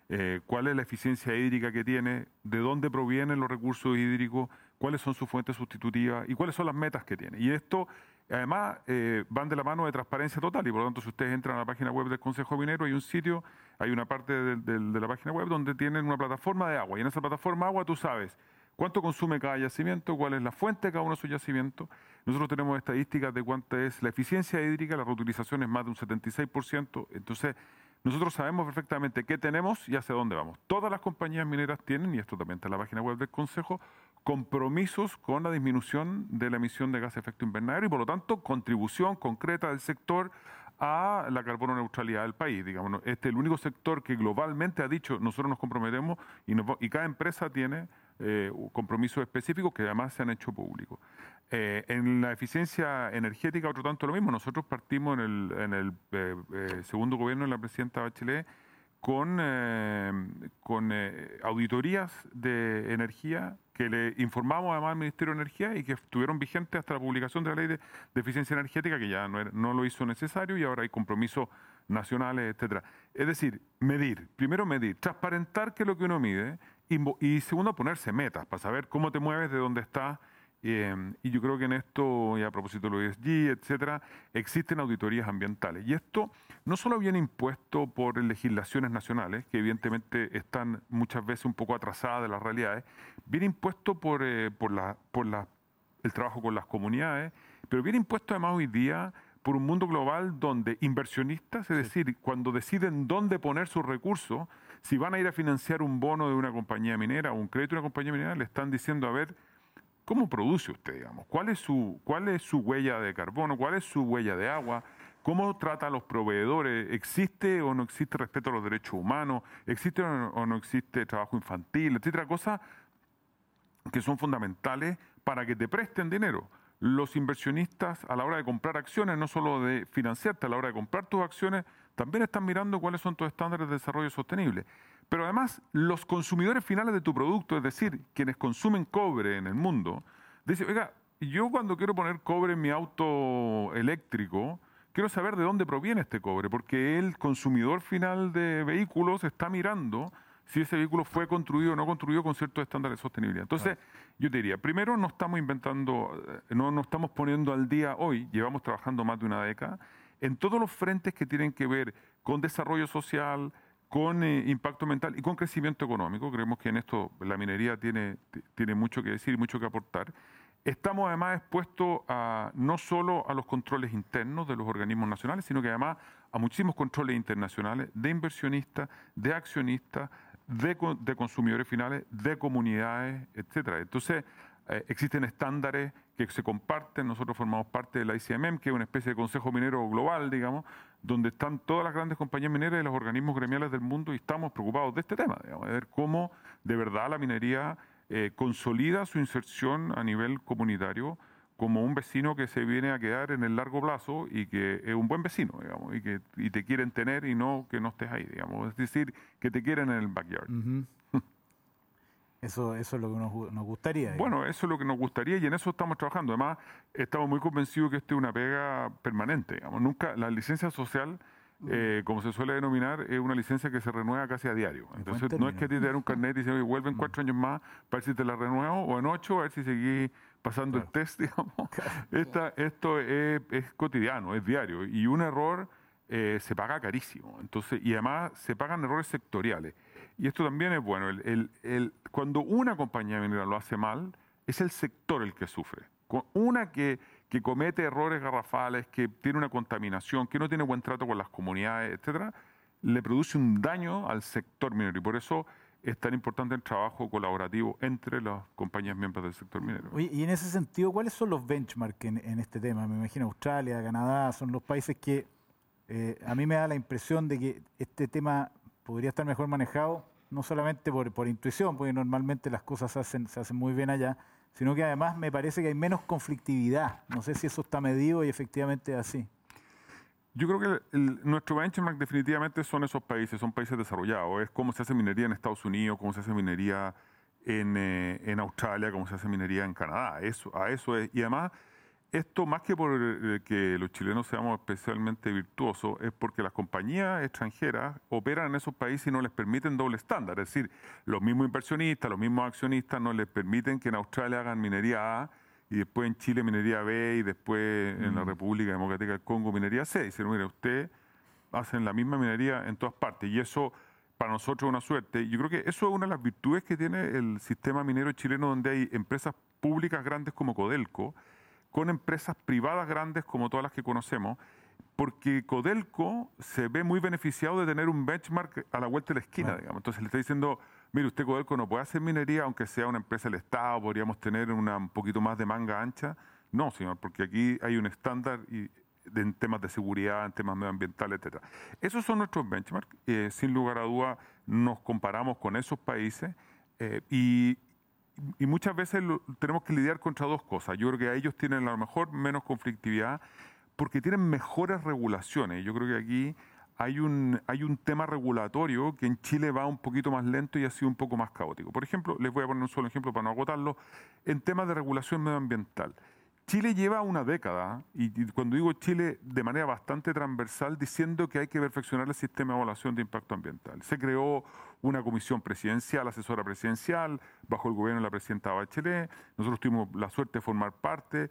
eh, cuál es la eficiencia hídrica que tiene, de dónde provienen los recursos hídricos, cuáles son sus fuentes sustitutivas y cuáles son las metas que tiene. Y esto, además, eh, van de la mano de transparencia total y por lo tanto, si ustedes entran a la página web del Consejo Minero, hay un sitio, hay una parte de la página web donde tienen una plataforma de agua y en esa plataforma agua tú sabes cuánto consume cada yacimiento, cuál es la fuente de cada uno de sus yacimientos. Nosotros tenemos estadísticas de cuánta es la eficiencia hídrica, la reutilización es más de un 76%. Entonces, nosotros sabemos perfectamente qué tenemos y hacia dónde vamos. Todas las compañías mineras tienen, y esto también está en la página web del Consejo, compromisos con la disminución de la emisión de gas de efecto invernadero y, por lo tanto, contribución concreta del sector a la carbono neutralidad del país. Digamos, este es el único sector que globalmente ha dicho nosotros nos comprometemos y, cada empresa tiene eh, compromisos específicos que además se han hecho públicos. Eh, en la eficiencia energética, otro tanto lo mismo. Nosotros partimos en el, en el eh, eh, segundo gobierno de la presidenta Bachelet con, eh, con eh, auditorías de energía que le informamos además al Ministerio de Energía y que estuvieron vigentes hasta la publicación de la ley de, eficiencia energética, que ya no, no lo hizo necesario y ahora hay compromisos nacionales, etcétera. Es decir, medir, primero medir, transparentar qué es lo que uno mide y, y segundo ponerse metas para saber cómo te mueves, de dónde estás eh, y yo creo que en esto, y a propósito de lo ESG, etcétera, existen auditorías ambientales. Y esto no solo viene impuesto por legislaciones nacionales, que evidentemente están muchas veces un poco atrasadas de las realidades, viene impuesto por, eh, por, la, por la, el trabajo con las comunidades, pero viene impuesto además hoy día por un mundo global donde inversionistas, es decir, cuando deciden dónde poner sus recursos, si van a ir a financiar un bono de una compañía minera o un crédito de una compañía minera, le están diciendo, a ver, ¿Cómo produce usted, digamos? ¿Cuál es su, cuál es su huella de carbono? ¿Cuál es su huella de agua? ¿Cómo trata a los proveedores? ¿Existe o no existe respeto a los derechos humanos? ¿Existe o no, existe trabajo infantil? Etcétera, cosas que son fundamentales para que te presten dinero. Los inversionistas a la hora de comprar acciones, no solo de financiarte, a la hora de comprar tus acciones, también están mirando cuáles son tus estándares de desarrollo sostenible. Pero además, los consumidores finales de tu producto, es decir, quienes consumen cobre en el mundo, dicen, oiga, yo cuando quiero poner cobre en mi auto eléctrico, quiero saber de dónde proviene este cobre, porque el consumidor final de vehículos está mirando si ese vehículo fue construido o no construido con ciertos estándares de sostenibilidad. Entonces, yo te diría, primero no estamos inventando, eh, no nos estamos poniendo al día hoy, llevamos trabajando más de una década, en todos los frentes que tienen que ver con desarrollo social, con eh, impacto ambiental y con crecimiento económico. Creemos que en esto la minería tiene, tiene mucho que decir y mucho que aportar. Estamos además expuestos a, no solo a los controles internos de los organismos nacionales, sino que además a muchísimos controles internacionales de inversionistas, de accionistas, de, de consumidores finales, de comunidades, etcétera. Entonces, eh, existen estándares que se comparten. Nosotros formamos parte de la ICMM, que es una especie de consejo minero global, digamos, donde están todas las grandes compañías mineras y los organismos gremiales del mundo y estamos preocupados de este tema, digamos, de ver cómo de verdad la minería eh, consolida su inserción a nivel comunitario como un vecino que se viene a quedar en el largo plazo y que es un buen vecino, digamos, y que y te quieren tener y no que no estés ahí, digamos. Es decir, que te quieren en el backyard. Eso, eso es lo que nos, nos gustaría. digamos. Bueno, eso es lo que nos gustaría y en eso estamos trabajando. Además, estamos muy convencidos que esto es una pega permanente. Digamos. Nunca, la licencia social, eh, como se suele denominar, es una licencia que se renueva casi a diario. Entonces, no es que te den un carnet y dicen, oye, vuelven cuatro años más para ver si te la renuevo, o en ocho, a ver si seguís pasando el test, [laughs] digamos. Esta, esto es, es cotidiano, es diario. Y un error eh, se paga carísimo. Entonces, y además se pagan errores sectoriales. Y esto también es bueno. El, el- cuando una compañía minera lo hace mal, es el sector el que sufre. Una que, que comete errores garrafales, que tiene una contaminación, que no tiene buen trato con las comunidades, etcétera, le produce un daño al sector minero. Y por eso es tan importante el trabajo colaborativo entre las compañías miembros del sector minero. Y en ese sentido, ¿cuáles son los benchmarks en, en este tema? Me imagino Australia, Canadá, son los países que eh, a mí me da la impresión de que este tema podría estar mejor manejado, no solamente por, por intuición, porque normalmente las cosas se hacen, se hacen muy bien allá, sino que además me parece que hay menos conflictividad. No sé si eso está medido y efectivamente es así. Yo creo que el- nuestro benchmark definitivamente son esos países, son países desarrollados. Es cómo se hace minería en Estados Unidos, cómo se hace minería en, eh, en Australia, cómo se hace minería en Canadá. Eso, a eso es. Y además, esto más que por eh, que los chilenos seamos especialmente virtuosos, es porque las compañías extranjeras operan en esos países y no les permiten doble estándar. Es decir, los mismos inversionistas, los mismos accionistas no les permiten que en Australia hagan minería A y después en Chile minería B y después en la República Democrática del Congo minería C. Dicen, mire, usted hacen la misma minería en todas partes y eso para nosotros es una suerte. Yo creo que eso es una de las virtudes que tiene el sistema minero chileno donde hay empresas públicas grandes como Codelco, con empresas privadas grandes como todas las que conocemos, porque Codelco se ve muy beneficiado de tener un benchmark a la vuelta de la esquina, digamos. Entonces le está diciendo, mire, usted Codelco no puede hacer minería, aunque sea una empresa del Estado, podríamos tener una, un poquito más de manga ancha. No, señor, porque aquí hay un estándar y, en temas de seguridad, en temas medioambientales, etc. Esos son nuestros benchmarks. eh, sin lugar a duda, nos comparamos con esos países eh, y, y muchas veces lo- tenemos que lidiar contra dos cosas. Yo creo que a ellos tienen a lo mejor menos conflictividad porque tienen mejores regulaciones. Yo creo que aquí hay un, hay un tema regulatorio que en Chile va un poquito más lento y ha sido un poco más caótico. Por ejemplo, les voy a poner un solo ejemplo para no agotarlo, en temas de regulación medioambiental. Chile lleva una década, y, y cuando digo Chile de manera bastante transversal, diciendo que hay que perfeccionar el sistema de evaluación de impacto ambiental. Se creó una comisión presidencial, asesora presidencial, bajo el gobierno de la presidenta Bachelet. Nosotros tuvimos la suerte de formar parte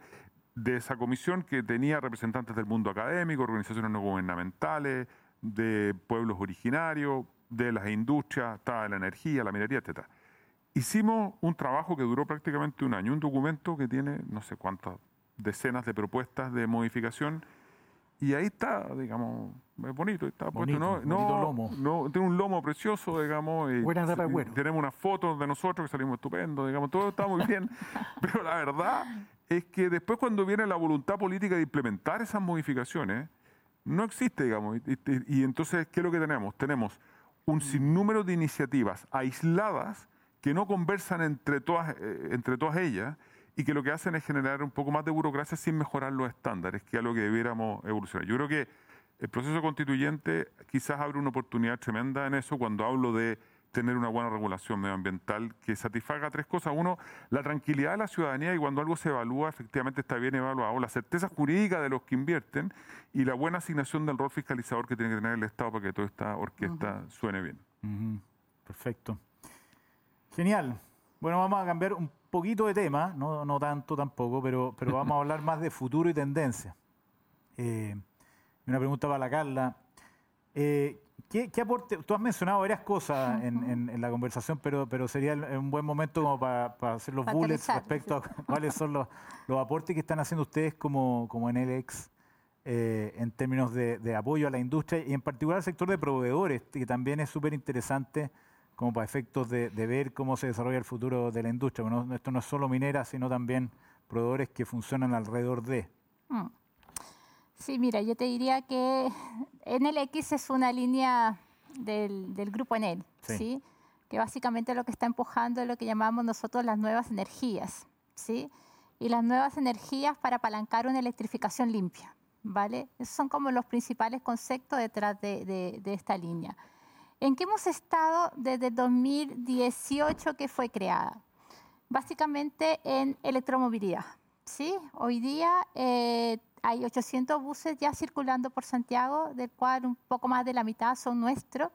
de esa comisión que tenía representantes del mundo académico, organizaciones no gubernamentales, de pueblos originarios, de las industrias, estaba la energía, la minería, etcétera. Hicimos un trabajo que duró prácticamente un año, un documento que tiene no sé cuántas decenas de propuestas de modificación y ahí está, digamos, es bonito, está puesto, Bonito, ¿no? bonito no, lomo. no, tiene un lomo precioso, digamos. y Buena tapa de. Tenemos unas fotos de nosotros que salimos estupendos, digamos, todo está muy bien, [laughs] pero la verdad es que después cuando viene la voluntad política de implementar esas modificaciones, no existe, digamos. Y, y- y entonces, ¿qué es lo que tenemos? Tenemos un sinnúmero de iniciativas aisladas que no conversan entre todas, eh, entre todas ellas y que lo que hacen es generar un poco más de burocracia sin mejorar los estándares, que es lo que debiéramos evolucionar. Yo creo que el proceso constituyente quizás abre una oportunidad tremenda en eso cuando hablo de tener una buena regulación medioambiental que satisfaga tres cosas. Uno, la tranquilidad de la ciudadanía y cuando algo se evalúa, efectivamente está bien evaluado, la certeza jurídica de los que invierten y la buena asignación del rol fiscalizador que tiene que tener el Estado para que toda esta orquesta suene bien. Perfecto. Genial. Bueno, vamos a cambiar un poquito de tema, no, no tanto tampoco, pero, pero vamos a hablar más de futuro y tendencia. Eh, una pregunta para la Carla. Eh, ¿qué, qué aporte? Tú has mencionado varias cosas [laughs] en, en- en la conversación, pero, pero sería un buen momento como para, para hacer los Para bullets aterrizar, respecto a [laughs] cuáles son los, los aportes que están haciendo ustedes como, como en LX eh, en términos de, de apoyo a la industria y en particular al sector de proveedores, que también es súper interesante como para efectos de, de ver cómo se desarrolla el futuro de la industria. Bueno, esto no es solo minera, sino también proveedores que funcionan alrededor de. Mm. Sí, mira, yo te diría que NLX es una línea del, del grupo Enel, Sí. sí. que básicamente lo que está empujando es lo que llamamos nosotros las nuevas energías, ¿sí? y las nuevas energías para apalancar una electrificación limpia, ¿vale? Esos son como los principales conceptos detrás de, de- de esta línea. ¿En qué hemos estado desde 2018 que fue creada? Básicamente en electromovilidad. ¿sí? Hoy día eh, hay 800 buses ya circulando por Santiago, del cual un poco más de la mitad son nuestros.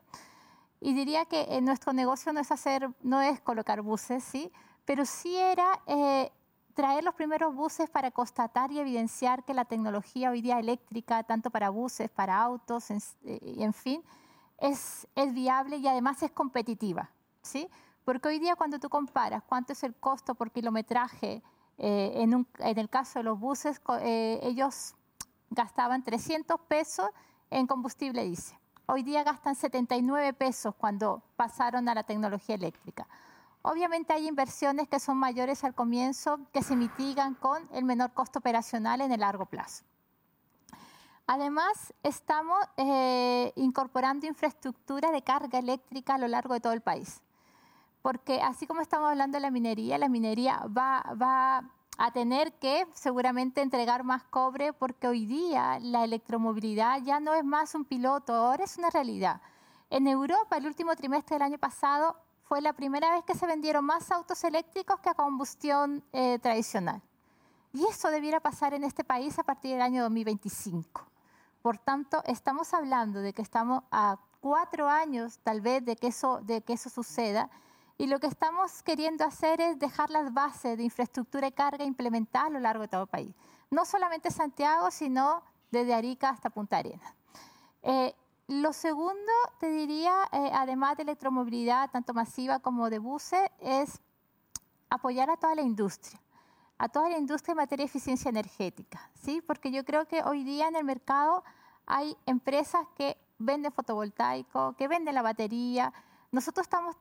Y diría que eh, nuestro negocio no es hacer, no es colocar buses, sí, pero sí era eh, traer los primeros buses para constatar y evidenciar que la tecnología hoy día eléctrica, tanto para buses, para autos, en, eh, y en fin, es, es viable y además es competitiva, ¿sí? Porque hoy día cuando tú comparas cuánto es el costo por kilometraje, eh, en, un- en el caso de los buses, eh, ellos gastaban 300 pesos en combustible diésel. Hoy día gastan 79 pesos cuando pasaron a la tecnología eléctrica. Obviamente hay inversiones que son mayores al comienzo que se mitigan con el menor costo operacional en el largo plazo. Además, estamos eh, incorporando infraestructura de carga eléctrica a lo largo de todo el país. Porque así como estamos hablando de la minería, la minería va, va a tener que seguramente entregar más cobre porque hoy día la electromovilidad ya no es más un piloto, ahora es una realidad. En Europa, el último trimestre del año pasado, fue la primera vez que se vendieron más autos eléctricos que a combustión eh, tradicional. Y eso debiera pasar en este país a partir del año 2025. Por tanto, estamos hablando de que estamos a cuatro años tal vez de que eso, de que eso suceda y lo que estamos queriendo hacer es dejar las bases de infraestructura de carga implementadas a lo largo de todo el país. No solamente Santiago, sino desde Arica hasta Punta Arenas. Eh, lo segundo, te diría, eh, además de electromovilidad, tanto masiva como de buses, es apoyar a toda la industria, a toda la industria en materia de eficiencia energética, ¿sí? Porque yo creo que hoy día en el mercado hay empresas que venden fotovoltaico, que venden la batería. Nosotros estamos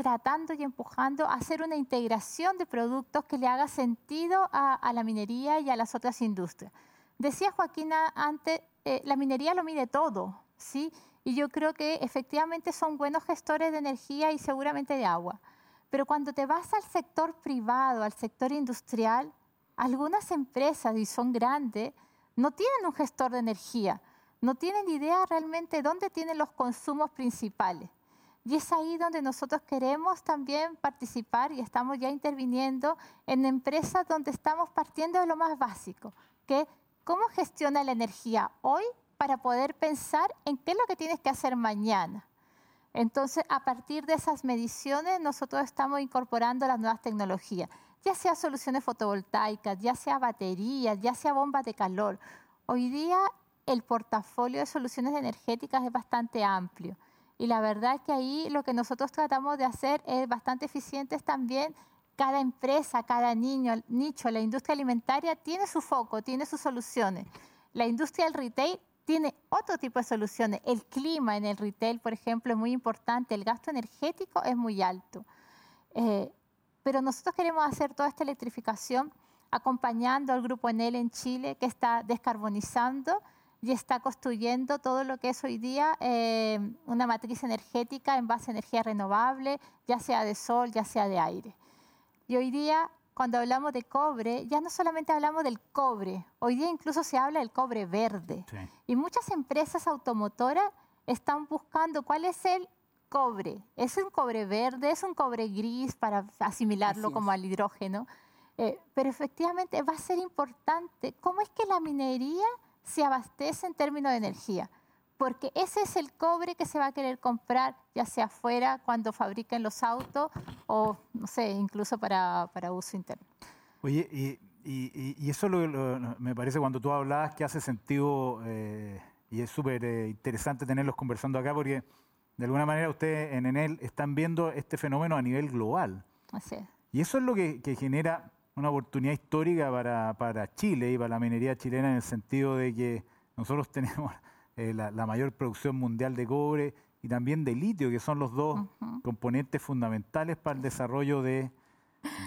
tratando y empujando a hacer una integración de productos que le haga sentido a, la minería y a las otras industrias. Decía Joaquina antes, eh, la minería lo mide todo, ¿sí? Y yo creo que efectivamente son buenos gestores de energía y seguramente de agua. Pero cuando te vas al sector privado, al sector industrial, algunas empresas, y son grandes, no tienen un gestor de energía, no tienen idea realmente dónde tienen los consumos principales. Y es ahí donde nosotros queremos también participar y estamos ya interviniendo en empresas donde estamos partiendo de lo más básico, que cómo gestiona la energía hoy para poder pensar en qué es lo que tienes que hacer mañana. Entonces, a partir de esas mediciones, nosotros estamos incorporando las nuevas tecnologías, ya sea soluciones fotovoltaicas, ya sea baterías, ya sea bombas de calor. Hoy día el portafolio de soluciones energéticas es bastante amplio. Y la verdad es que ahí lo que nosotros tratamos de hacer es bastante eficiente también. Cada empresa, cada niño, nicho, la industria alimentaria tiene su foco, tiene sus soluciones. La industria del retail tiene otro tipo de soluciones. El clima en el retail, por ejemplo, es muy importante. El gasto energético es muy alto. Eh, pero nosotros queremos hacer toda esta electrificación acompañando al grupo Enel en Chile que está descarbonizando y está construyendo todo lo que es hoy día eh, una matriz energética en base a energía renovable, ya sea de sol, ya sea de aire. Y hoy día, cuando hablamos de cobre, ya no solamente hablamos del cobre, hoy día incluso se habla del cobre verde. Y muchas empresas automotoras están buscando cuál es el cobre. ¿Es un cobre verde? ¿Es un cobre gris para asimilarlo como al hidrógeno? Eh, pero efectivamente va a ser importante cómo es que la minería se abastece en términos de energía, porque ese es el cobre que se va a querer comprar, ya sea afuera cuando fabriquen los autos o, no sé, incluso para, para uso interno. Oye, y, y, eso me parece cuando tú hablabas que hace sentido eh, y es súper eh, interesante tenerlos conversando acá porque de alguna manera ustedes en Enel están viendo este fenómeno a nivel global. Así es. Y eso es lo que, que genera una oportunidad histórica para, Chile y para la minería chilena en el sentido de que nosotros [laughs] tenemos eh, la, mayor producción mundial de cobre y también de litio, que son los dos componentes fundamentales para el desarrollo de,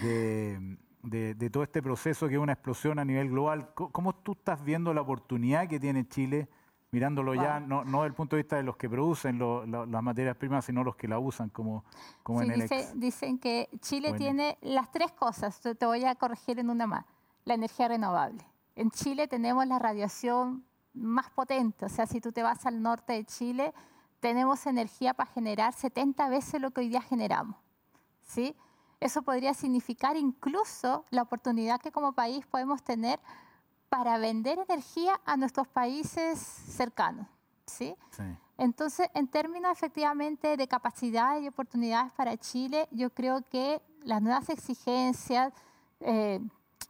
de, todo este proceso que es una explosión a nivel global. ¿Cómo tú estás viendo la oportunidad que tiene Chile? Mirándolo ya no, no desde el punto de vista de los que producen las materias primas, sino los que la usan, como, como en el Dicen que Chile tiene las tres cosas, te voy a corregir en una más, la energía renovable. En Chile tenemos la radiación más potente, o sea, si tú te vas al norte de Chile, tenemos energía para generar 70 veces lo que hoy día generamos. ¿sí? Eso podría significar incluso la oportunidad que como país podemos tener para vender energía a nuestros países cercanos. ¿sí? Entonces, en términos efectivamente de capacidad y oportunidades para Chile, yo creo que las nuevas exigencias, eh,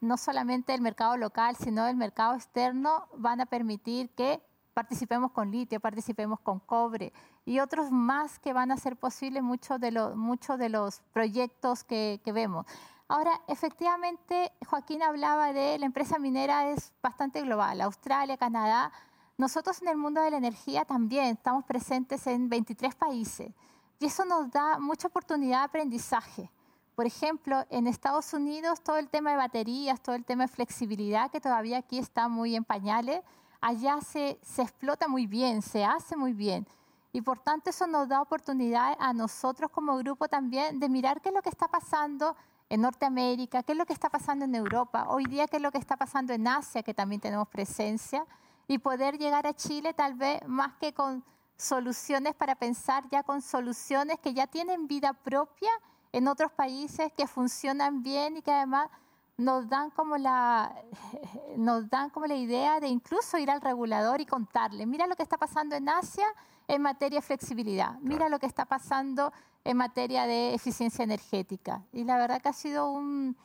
no solamente del mercado local, sino del mercado externo, van a permitir que participemos con litio, participemos con cobre y otros más que van a hacer posible muchos de, los muchos de los proyectos que, que vemos. Ahora, efectivamente, Joaquín hablaba de la empresa minera es bastante global, Australia, Canadá. Nosotros en el mundo de la energía también estamos presentes en 23 países y eso nos da mucha oportunidad de aprendizaje. Por ejemplo, en Estados Unidos todo el tema de baterías, todo el tema de flexibilidad, que todavía aquí está muy en pañales, allá se, se explota muy bien, se hace muy bien. Y por tanto eso nos da oportunidad a nosotros como grupo también de mirar qué es lo que está pasando en Norteamérica, qué es lo que está pasando en Europa, hoy día qué es lo que está pasando en Asia, que también tenemos presencia, y poder llegar a Chile tal vez más que con soluciones para pensar ya con soluciones que ya tienen vida propia en otros países que funcionan bien y que además nos dan como la [laughs] nos dan como la idea de incluso ir al regulador y contarle, mira lo que está pasando en Asia en materia de flexibilidad, mira lo que está pasando en materia de eficiencia energética. Y la verdad que ha sido un,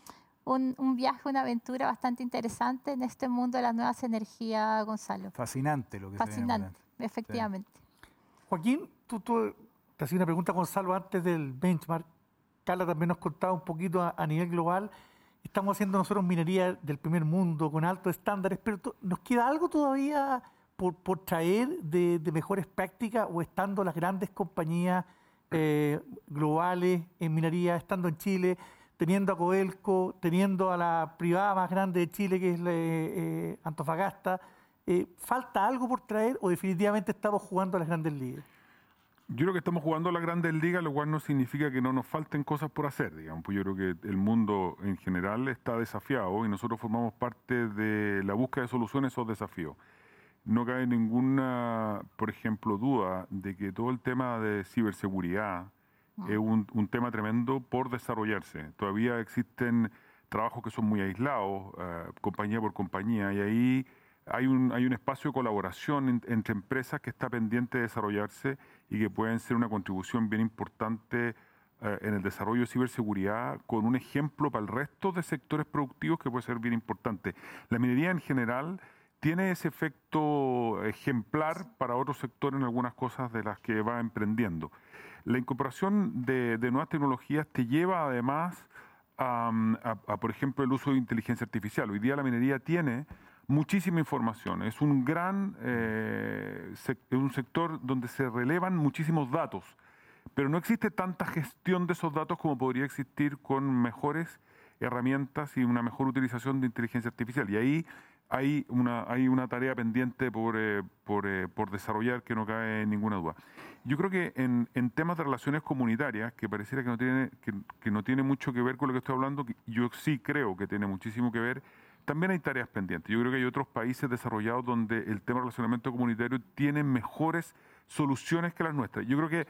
un, viaje, una aventura bastante interesante en este mundo de las nuevas energías, Gonzalo. Fascinante lo que Fascinante, efectivamente. Joaquín, tú, te hacía una pregunta, Gonzalo, antes del benchmark. Carla también nos contaba un poquito a, nivel global. Estamos haciendo nosotros minería del primer mundo con altos estándares, pero ¿nos queda algo todavía por, por traer de, de, mejores prácticas o estando las grandes compañías eh, globales en minería, estando en Chile, teniendo a Codelco, teniendo a la privada más grande de Chile, que es eh, Antofagasta? Eh, ¿Falta algo por traer o definitivamente estamos jugando a las grandes ligas? Yo creo que estamos jugando a las grandes ligas, lo cual no significa que no nos falten cosas por hacer, digamos. Pues yo creo que el mundo en general está desafiado y nosotros formamos parte de la búsqueda de soluciones a esos desafíos. No cabe ninguna, por ejemplo, duda de que todo el tema de ciberseguridad es un, tema tremendo por desarrollarse. Todavía existen trabajos que son muy aislados, eh, compañía por compañía, y ahí hay un, hay un espacio de colaboración entre empresas que está pendiente de desarrollarse y que pueden ser una contribución bien importante eh, en el desarrollo de ciberseguridad con un ejemplo para el resto de sectores productivos que puede ser bien importante. La minería en general tiene ese efecto ejemplar para otros sectores en algunas cosas de las que va emprendiendo. La incorporación de, nuevas tecnologías te lleva además a, por ejemplo, el uso de inteligencia artificial. Hoy día la minería tiene muchísima información. Es un gran eh, un sector donde se relevan muchísimos datos, pero no existe tanta gestión de esos datos como podría existir con mejores herramientas y una mejor utilización de inteligencia artificial. Y ahí hay una, hay una tarea pendiente por, eh, eh, por, desarrollar que no cae ninguna duda. Yo creo que en, en temas de relaciones comunitarias, que pareciera que no, tiene, que, que no tiene mucho que ver con lo que estoy hablando, yo sí creo que tiene muchísimo que ver, también hay tareas pendientes. Yo creo que hay otros países desarrollados donde el tema de relacionamiento comunitario tiene mejores soluciones que las nuestras. Yo creo que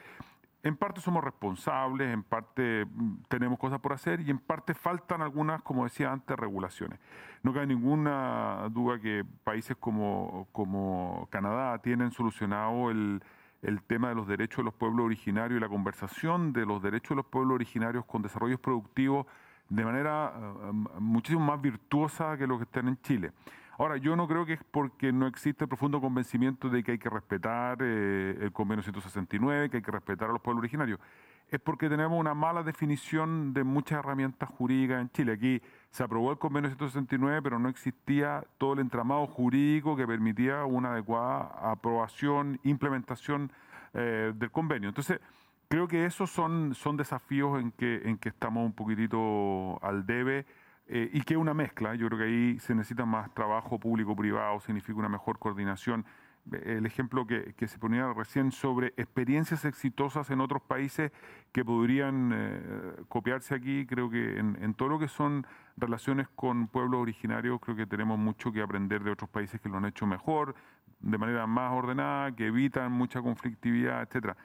en parte somos responsables, en parte mm, tenemos cosas por hacer y en parte faltan algunas, como decía antes, regulaciones. No cabe ninguna duda que países como, Canadá tienen solucionado el, el tema de los derechos de los pueblos originarios y la conversación de los derechos de los pueblos originarios con desarrollos productivos de manera eh, muchísimo más virtuosa que lo que están en Chile. Ahora, yo no creo que es porque no existe el profundo convencimiento de que hay que respetar eh, el convenio 169, que hay que respetar a los pueblos originarios. Es porque tenemos una mala definición de muchas herramientas jurídicas en Chile. Aquí se aprobó el convenio 169, pero no existía todo el entramado jurídico que permitía una adecuada aprobación, implementación eh, del convenio. Entonces, creo que esos son, son desafíos en que, en que estamos un poquitito al debe eh, y que una mezcla. Yo creo que ahí se necesita más trabajo público-privado, significa una mejor coordinación. El ejemplo que, que, se ponía recién sobre experiencias exitosas en otros países que podrían eh, copiarse aquí, creo que en, en, todo lo que son relaciones con pueblos originarios, creo que tenemos mucho que aprender de otros países que lo han hecho mejor, de manera más ordenada, que evitan mucha conflictividad, etcétera.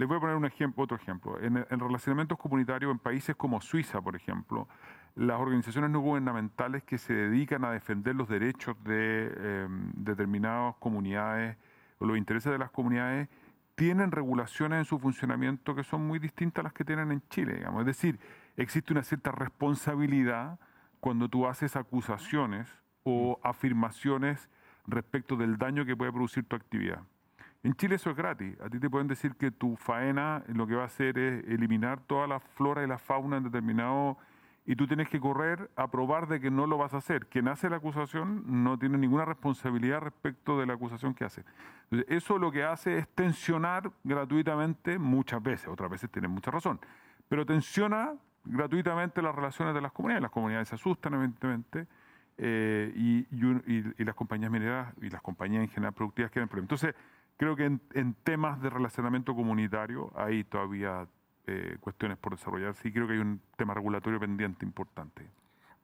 Les voy a poner un ejemplo, otro ejemplo. En, relacionamientos comunitarios en países como Suiza, por ejemplo, las organizaciones no gubernamentales que se dedican a defender los derechos de em, determinadas comunidades o los intereses de las comunidades tienen regulaciones en su funcionamiento que son muy distintas a las que tienen en Chile. Digamos. Es decir, existe una cierta responsabilidad cuando tú haces acusaciones o afirmaciones respecto del daño que puede producir tu actividad. En Chile eso es gratis. A ti te pueden decir que tu faena lo que va a hacer es eliminar toda la flora y la fauna en determinado y tú tienes que correr a probar de que no lo vas a hacer. Quien hace la acusación no tiene ninguna responsabilidad respecto de la acusación que hace. Eso lo que hace es tensionar gratuitamente muchas veces, otras veces tiene mucha razón, pero tensiona gratuitamente las relaciones de las comunidades. Las comunidades se asustan, evidentemente, eh, y, y, las compañías mineras y las compañías en general productivas quieren problemas. Entonces, creo que en, temas de relacionamiento comunitario ahí todavía eh, cuestiones por desarrollar. Sí creo que hay un tema regulatorio pendiente importante.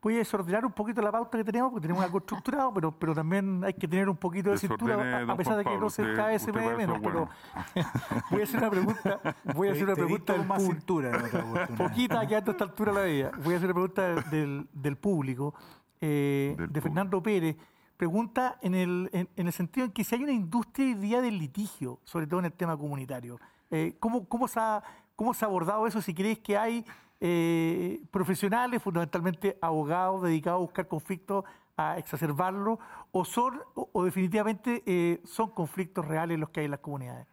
Voy a desordenar un poquito la pauta que tenemos, porque tenemos algo estructurado, pero, pero también hay que tener un poquito de cintura, a- a pesar de que no Pablo, se usted- cada vez se usted me ve para eso menos. Pero [laughs] voy a hacer una pregunta, voy a hacer una Te- pregunta del más público. cintura. Poquita que hasta esta altura de la vida. Voy a hacer una pregunta del, del público, eh, Del de Fernando Pérez. Pregunta en el, en, el sentido en que si hay una industria hoy día del litigio, sobre todo en el tema comunitario, eh, ¿cómo, cómo, se ha, ¿cómo se ha abordado eso? Si crees que hay eh, profesionales, fundamentalmente abogados, dedicados a buscar conflictos, a exacerbarlos, o son, o, definitivamente eh, son conflictos reales los que hay en las comunidades.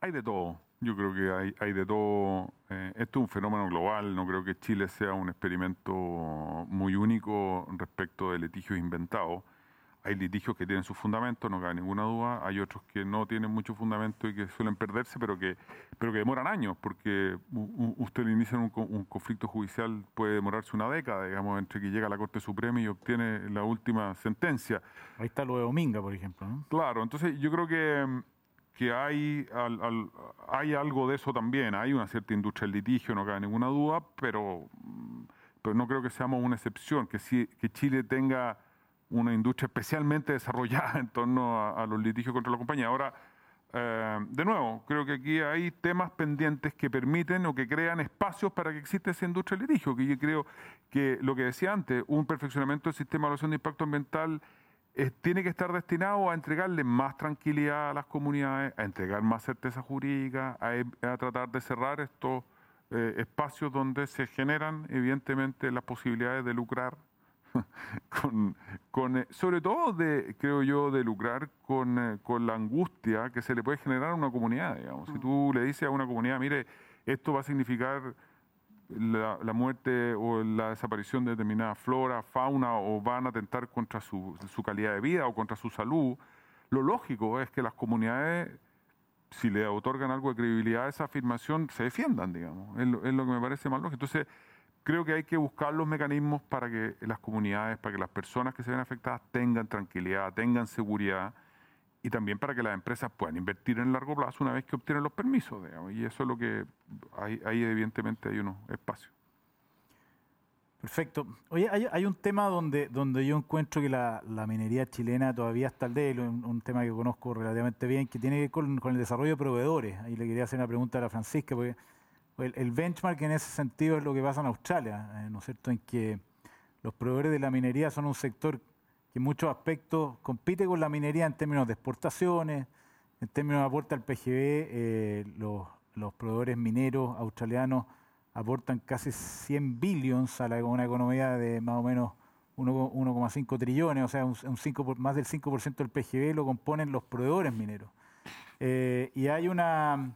Hay de todo. Yo creo que hay, hay de todo. Esto es un fenómeno global. No creo que Chile sea un experimento muy único respecto de litigios inventados. Hay litigios que tienen sus fundamentos, no cabe ninguna duda. Hay otros que no tienen mucho fundamento y que suelen perderse, pero que, pero que demoran años, porque usted inicia un, un conflicto judicial, puede demorarse una década, digamos, entre que llega a la Corte Suprema y obtiene la última sentencia. Ahí está lo de Dominga, por ejemplo. ¿no? Claro, entonces yo creo que, que hay, al- al- hay algo de eso también. Hay una cierta industria del litigio, no cabe ninguna duda, pero, pero no creo que seamos una excepción, que, sí, que Chile tenga una industria especialmente desarrollada [laughs] en torno a, los litigios contra la compañía. Ahora, eh, de nuevo, creo que aquí hay temas pendientes que permiten o que crean espacios para que exista esa industria del litigio, que yo creo que lo que decía antes, un perfeccionamiento del sistema de evaluación de impacto ambiental eh, tiene que estar destinado a entregarle más tranquilidad a las comunidades, a entregar más certeza jurídica, a, a tratar de cerrar estos eh, espacios donde se generan evidentemente las posibilidades de lucrar [laughs] con, con, eh, sobre todo de, creo yo, de lucrar con, eh, con la angustia que se le puede generar a una comunidad, digamos. Si tú le dices a una comunidad, mire, esto va a significar la, la muerte o la desaparición de determinada flora, fauna, o van a atentar contra su, su calidad de vida o contra su salud, lo lógico es que las comunidades, si le otorgan algo de credibilidad a esa afirmación, se defiendan, digamos. Es lo, es lo que me parece más lógico. Entonces, creo que hay que buscar los mecanismos para que las comunidades, para que las personas que se ven afectadas tengan tranquilidad, tengan seguridad y también para que las empresas puedan invertir en largo plazo una vez que obtienen los permisos. Y eso es lo que hay, ahí evidentemente hay unos espacios. Perfecto. Oye, hay, hay un tema donde, donde yo encuentro que la, la minería chilena todavía está al débil, un, un tema que conozco relativamente bien, que tiene que ver con, con el desarrollo de proveedores. Ahí le quería hacer una pregunta a la Francisca, porque el, benchmark en ese sentido es lo que pasa en Australia, eh, ¿no es cierto?, en que los proveedores de la minería son un sector que en muchos aspectos compite con la minería en términos de exportaciones, en términos de aporte al PGB, eh, los, proveedores mineros australianos aportan casi 100 billions a la, una economía de más o menos 1 1,5 trillones, o sea, un, un 5 por- más del 5% del PGB lo componen los proveedores mineros. Eh, y hay una,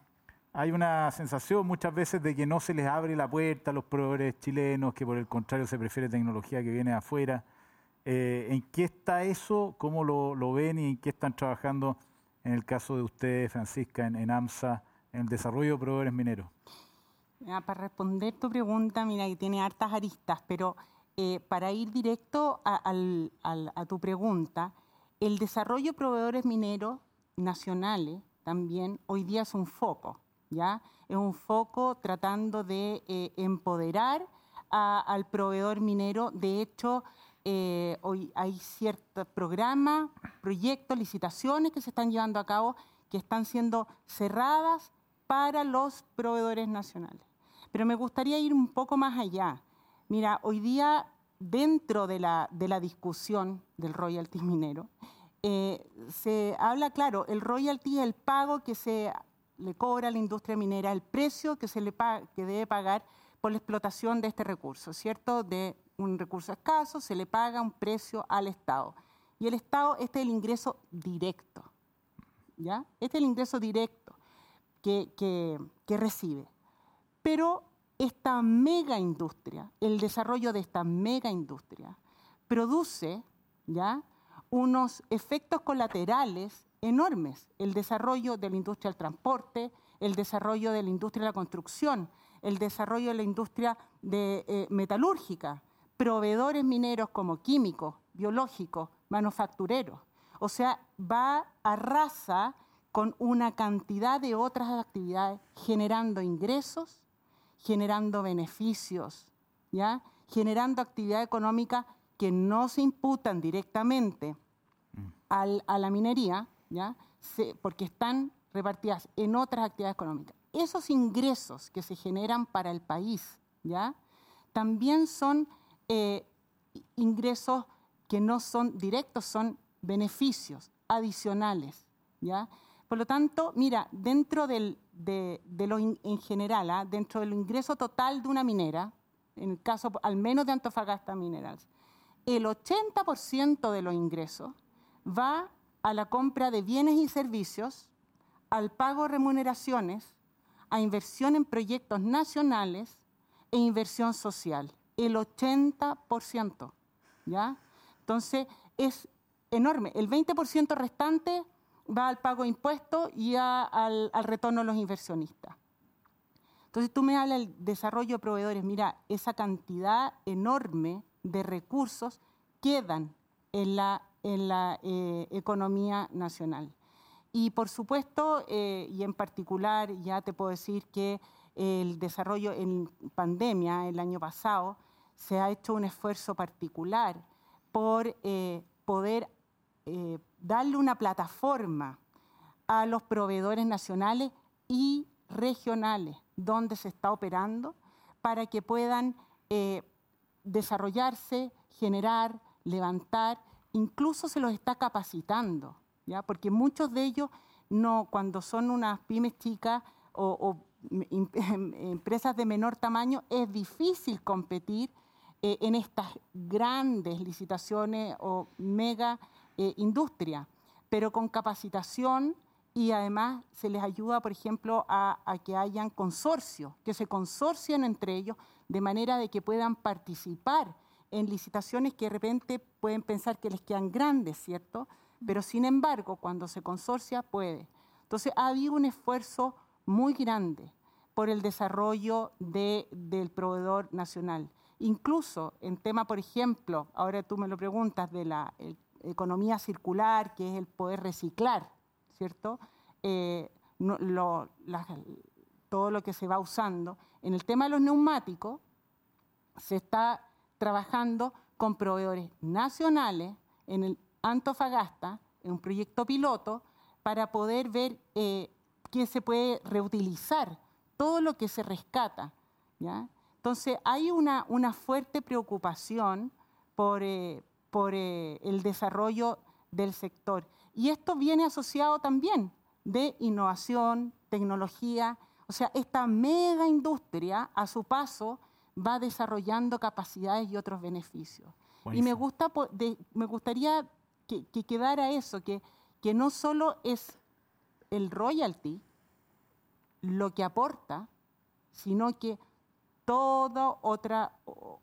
hay una sensación muchas veces de que no se les abre la puerta a los proveedores chilenos, que por el contrario se prefiere tecnología que viene de afuera. Eh, ¿En qué está eso? ¿Cómo lo, ven y en qué están trabajando en el caso de ustedes, Francisca, en, AMSA, en el desarrollo de proveedores mineros? Para responder tu pregunta, mira, que tiene hartas aristas, pero eh, para ir directo a, a tu pregunta, el desarrollo de proveedores mineros nacionales también hoy día es un foco, Es un foco tratando de eh, empoderar al proveedor minero. De hecho, eh, hoy hay ciertos programas, proyectos, licitaciones que se están llevando a cabo que están siendo cerradas para los proveedores nacionales. Pero me gustaría ir un poco más allá. Mira, hoy día, dentro de la, de la discusión del royalty minero, eh, se habla, claro, el royalty es el pago que se le cobra a la industria minera, el precio que se le que debe pagar por la explotación de este recurso, ¿cierto? De un recurso escaso, se le paga un precio al Estado. Y el Estado, este es el ingreso directo, ¿ya? Este es el ingreso directo que, que- que recibe. Pero esta mega industria, el desarrollo de esta mega industria, produce ya unos efectos colaterales enormes. El desarrollo de la industria del transporte, el desarrollo de la industria de la construcción, el desarrollo de la industria de, eh, metalúrgica, proveedores mineros como químicos, biológicos, manufactureros. O sea, va a raza con una cantidad de otras actividades generando ingresos generando beneficios, ¿ya? generando actividad económica que no se imputan directamente al- a la minería, porque están repartidas en otras actividades económicas. Esos ingresos que se generan para el país, también son eh, ingresos que no son directos, son beneficios adicionales. Por lo tanto, mira, dentro del- de, de lo in- en general, ¿ah? dentro del ingreso total de una minera, en el caso al menos de Antofagasta Minerals, el 80% de los ingresos va a la compra de bienes y servicios, al pago de remuneraciones, a inversión en proyectos nacionales e inversión social. El 80%. ¿ya? Entonces, es enorme. El 20% restante va al pago de impuestos y al, al retorno a los inversionistas. Entonces tú me hablas del desarrollo de proveedores. Mira, esa cantidad enorme de recursos quedan en la, en la eh, economía nacional. Y por supuesto, eh, y en particular, ya te puedo decir que el desarrollo en pandemia el año pasado se ha hecho un esfuerzo particular por eh, poder darle una plataforma a los proveedores nacionales y regionales donde se está operando para que puedan desarrollarse, generar, levantar, incluso se los está capacitando, ¿ya? porque muchos de ellos no, cuando son unas pymes chicas o, em- em- [laughs] empresas de menor tamaño, es difícil competir eh, en estas grandes licitaciones o mega eh, industria, pero con capacitación y además se les ayuda, por ejemplo, a, a que hayan consorcios, que se consorcien entre ellos de manera de que puedan participar en licitaciones que de repente pueden pensar que les quedan grandes, ¿cierto? Pero sin embargo, cuando se consorcia, puede. Entonces, ha habido un esfuerzo muy grande por el desarrollo de- del proveedor nacional. Incluso en tema, por ejemplo, ahora tú me lo preguntas, de la eh, economía circular, que es el poder reciclar, ¿cierto? Eh, no- lo- la- todo lo que se va usando. En el tema de los neumáticos, se está trabajando con proveedores nacionales en el Antofagasta, en un proyecto piloto, para poder ver eh, qué se puede reutilizar, todo lo que se rescata. Entonces, hay una, fuerte preocupación por, eh, eh, el desarrollo del sector. Y esto viene asociado también de innovación, tecnología. O sea, esta mega industria, a su paso, va desarrollando capacidades y otros beneficios. Y me, gusta, me gustaría que, que quedara eso, que, que no solo es el royalty lo que aporta, sino que todos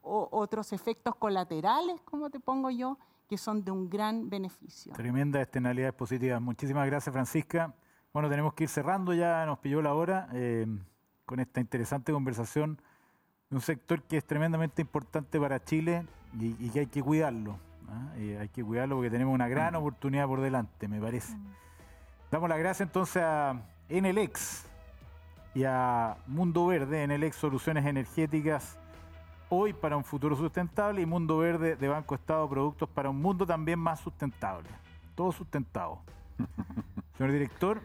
otros efectos colaterales, como te pongo yo, que son de un gran beneficio. Tremendas externalidades positivas. Muchísimas gracias, Francisca. Bueno, tenemos que ir cerrando ya, nos pilló la hora eh, con esta interesante conversación un sector que es tremendamente importante para Chile y, y que hay que cuidarlo. ¿ah? Eh, hay que cuidarlo porque tenemos una gran oportunidad por delante, me parece. Damos las gracias entonces a Enelex y a Mundo Verde, Enelex Soluciones Energéticas, hoy para un futuro sustentable y Mundo Verde de Banco Estado, productos para un mundo también más sustentable. Todo sustentado. [laughs] Señor director,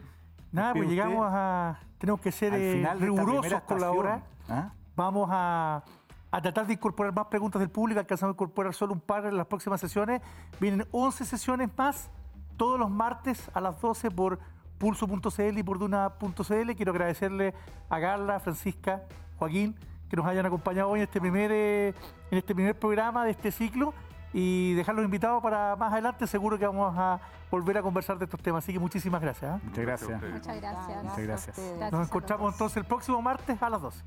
Nada, pues llegamos a. Tenemos que ser eh, rigurosos con la hora. ¿ah? Vamos a, a tratar de incorporar más preguntas del público. Alcanzamos a incorporar solo un par en las próximas sesiones. Vienen 11 sesiones más todos los martes a las 12 por pulso.cl y por duna.cl. Quiero agradecerle a Carla, Francisca, Joaquín que nos hayan acompañado hoy en este primer, eh, en este primer programa de este ciclo y dejarlos invitados para más adelante. Seguro que vamos a volver a conversar de estos temas. Así que muchísimas gracias. ¿eh? Muchas gracias. Muchas gracias. Muchas gracias. Gracias Nos encontramos entonces el próximo martes a las 12.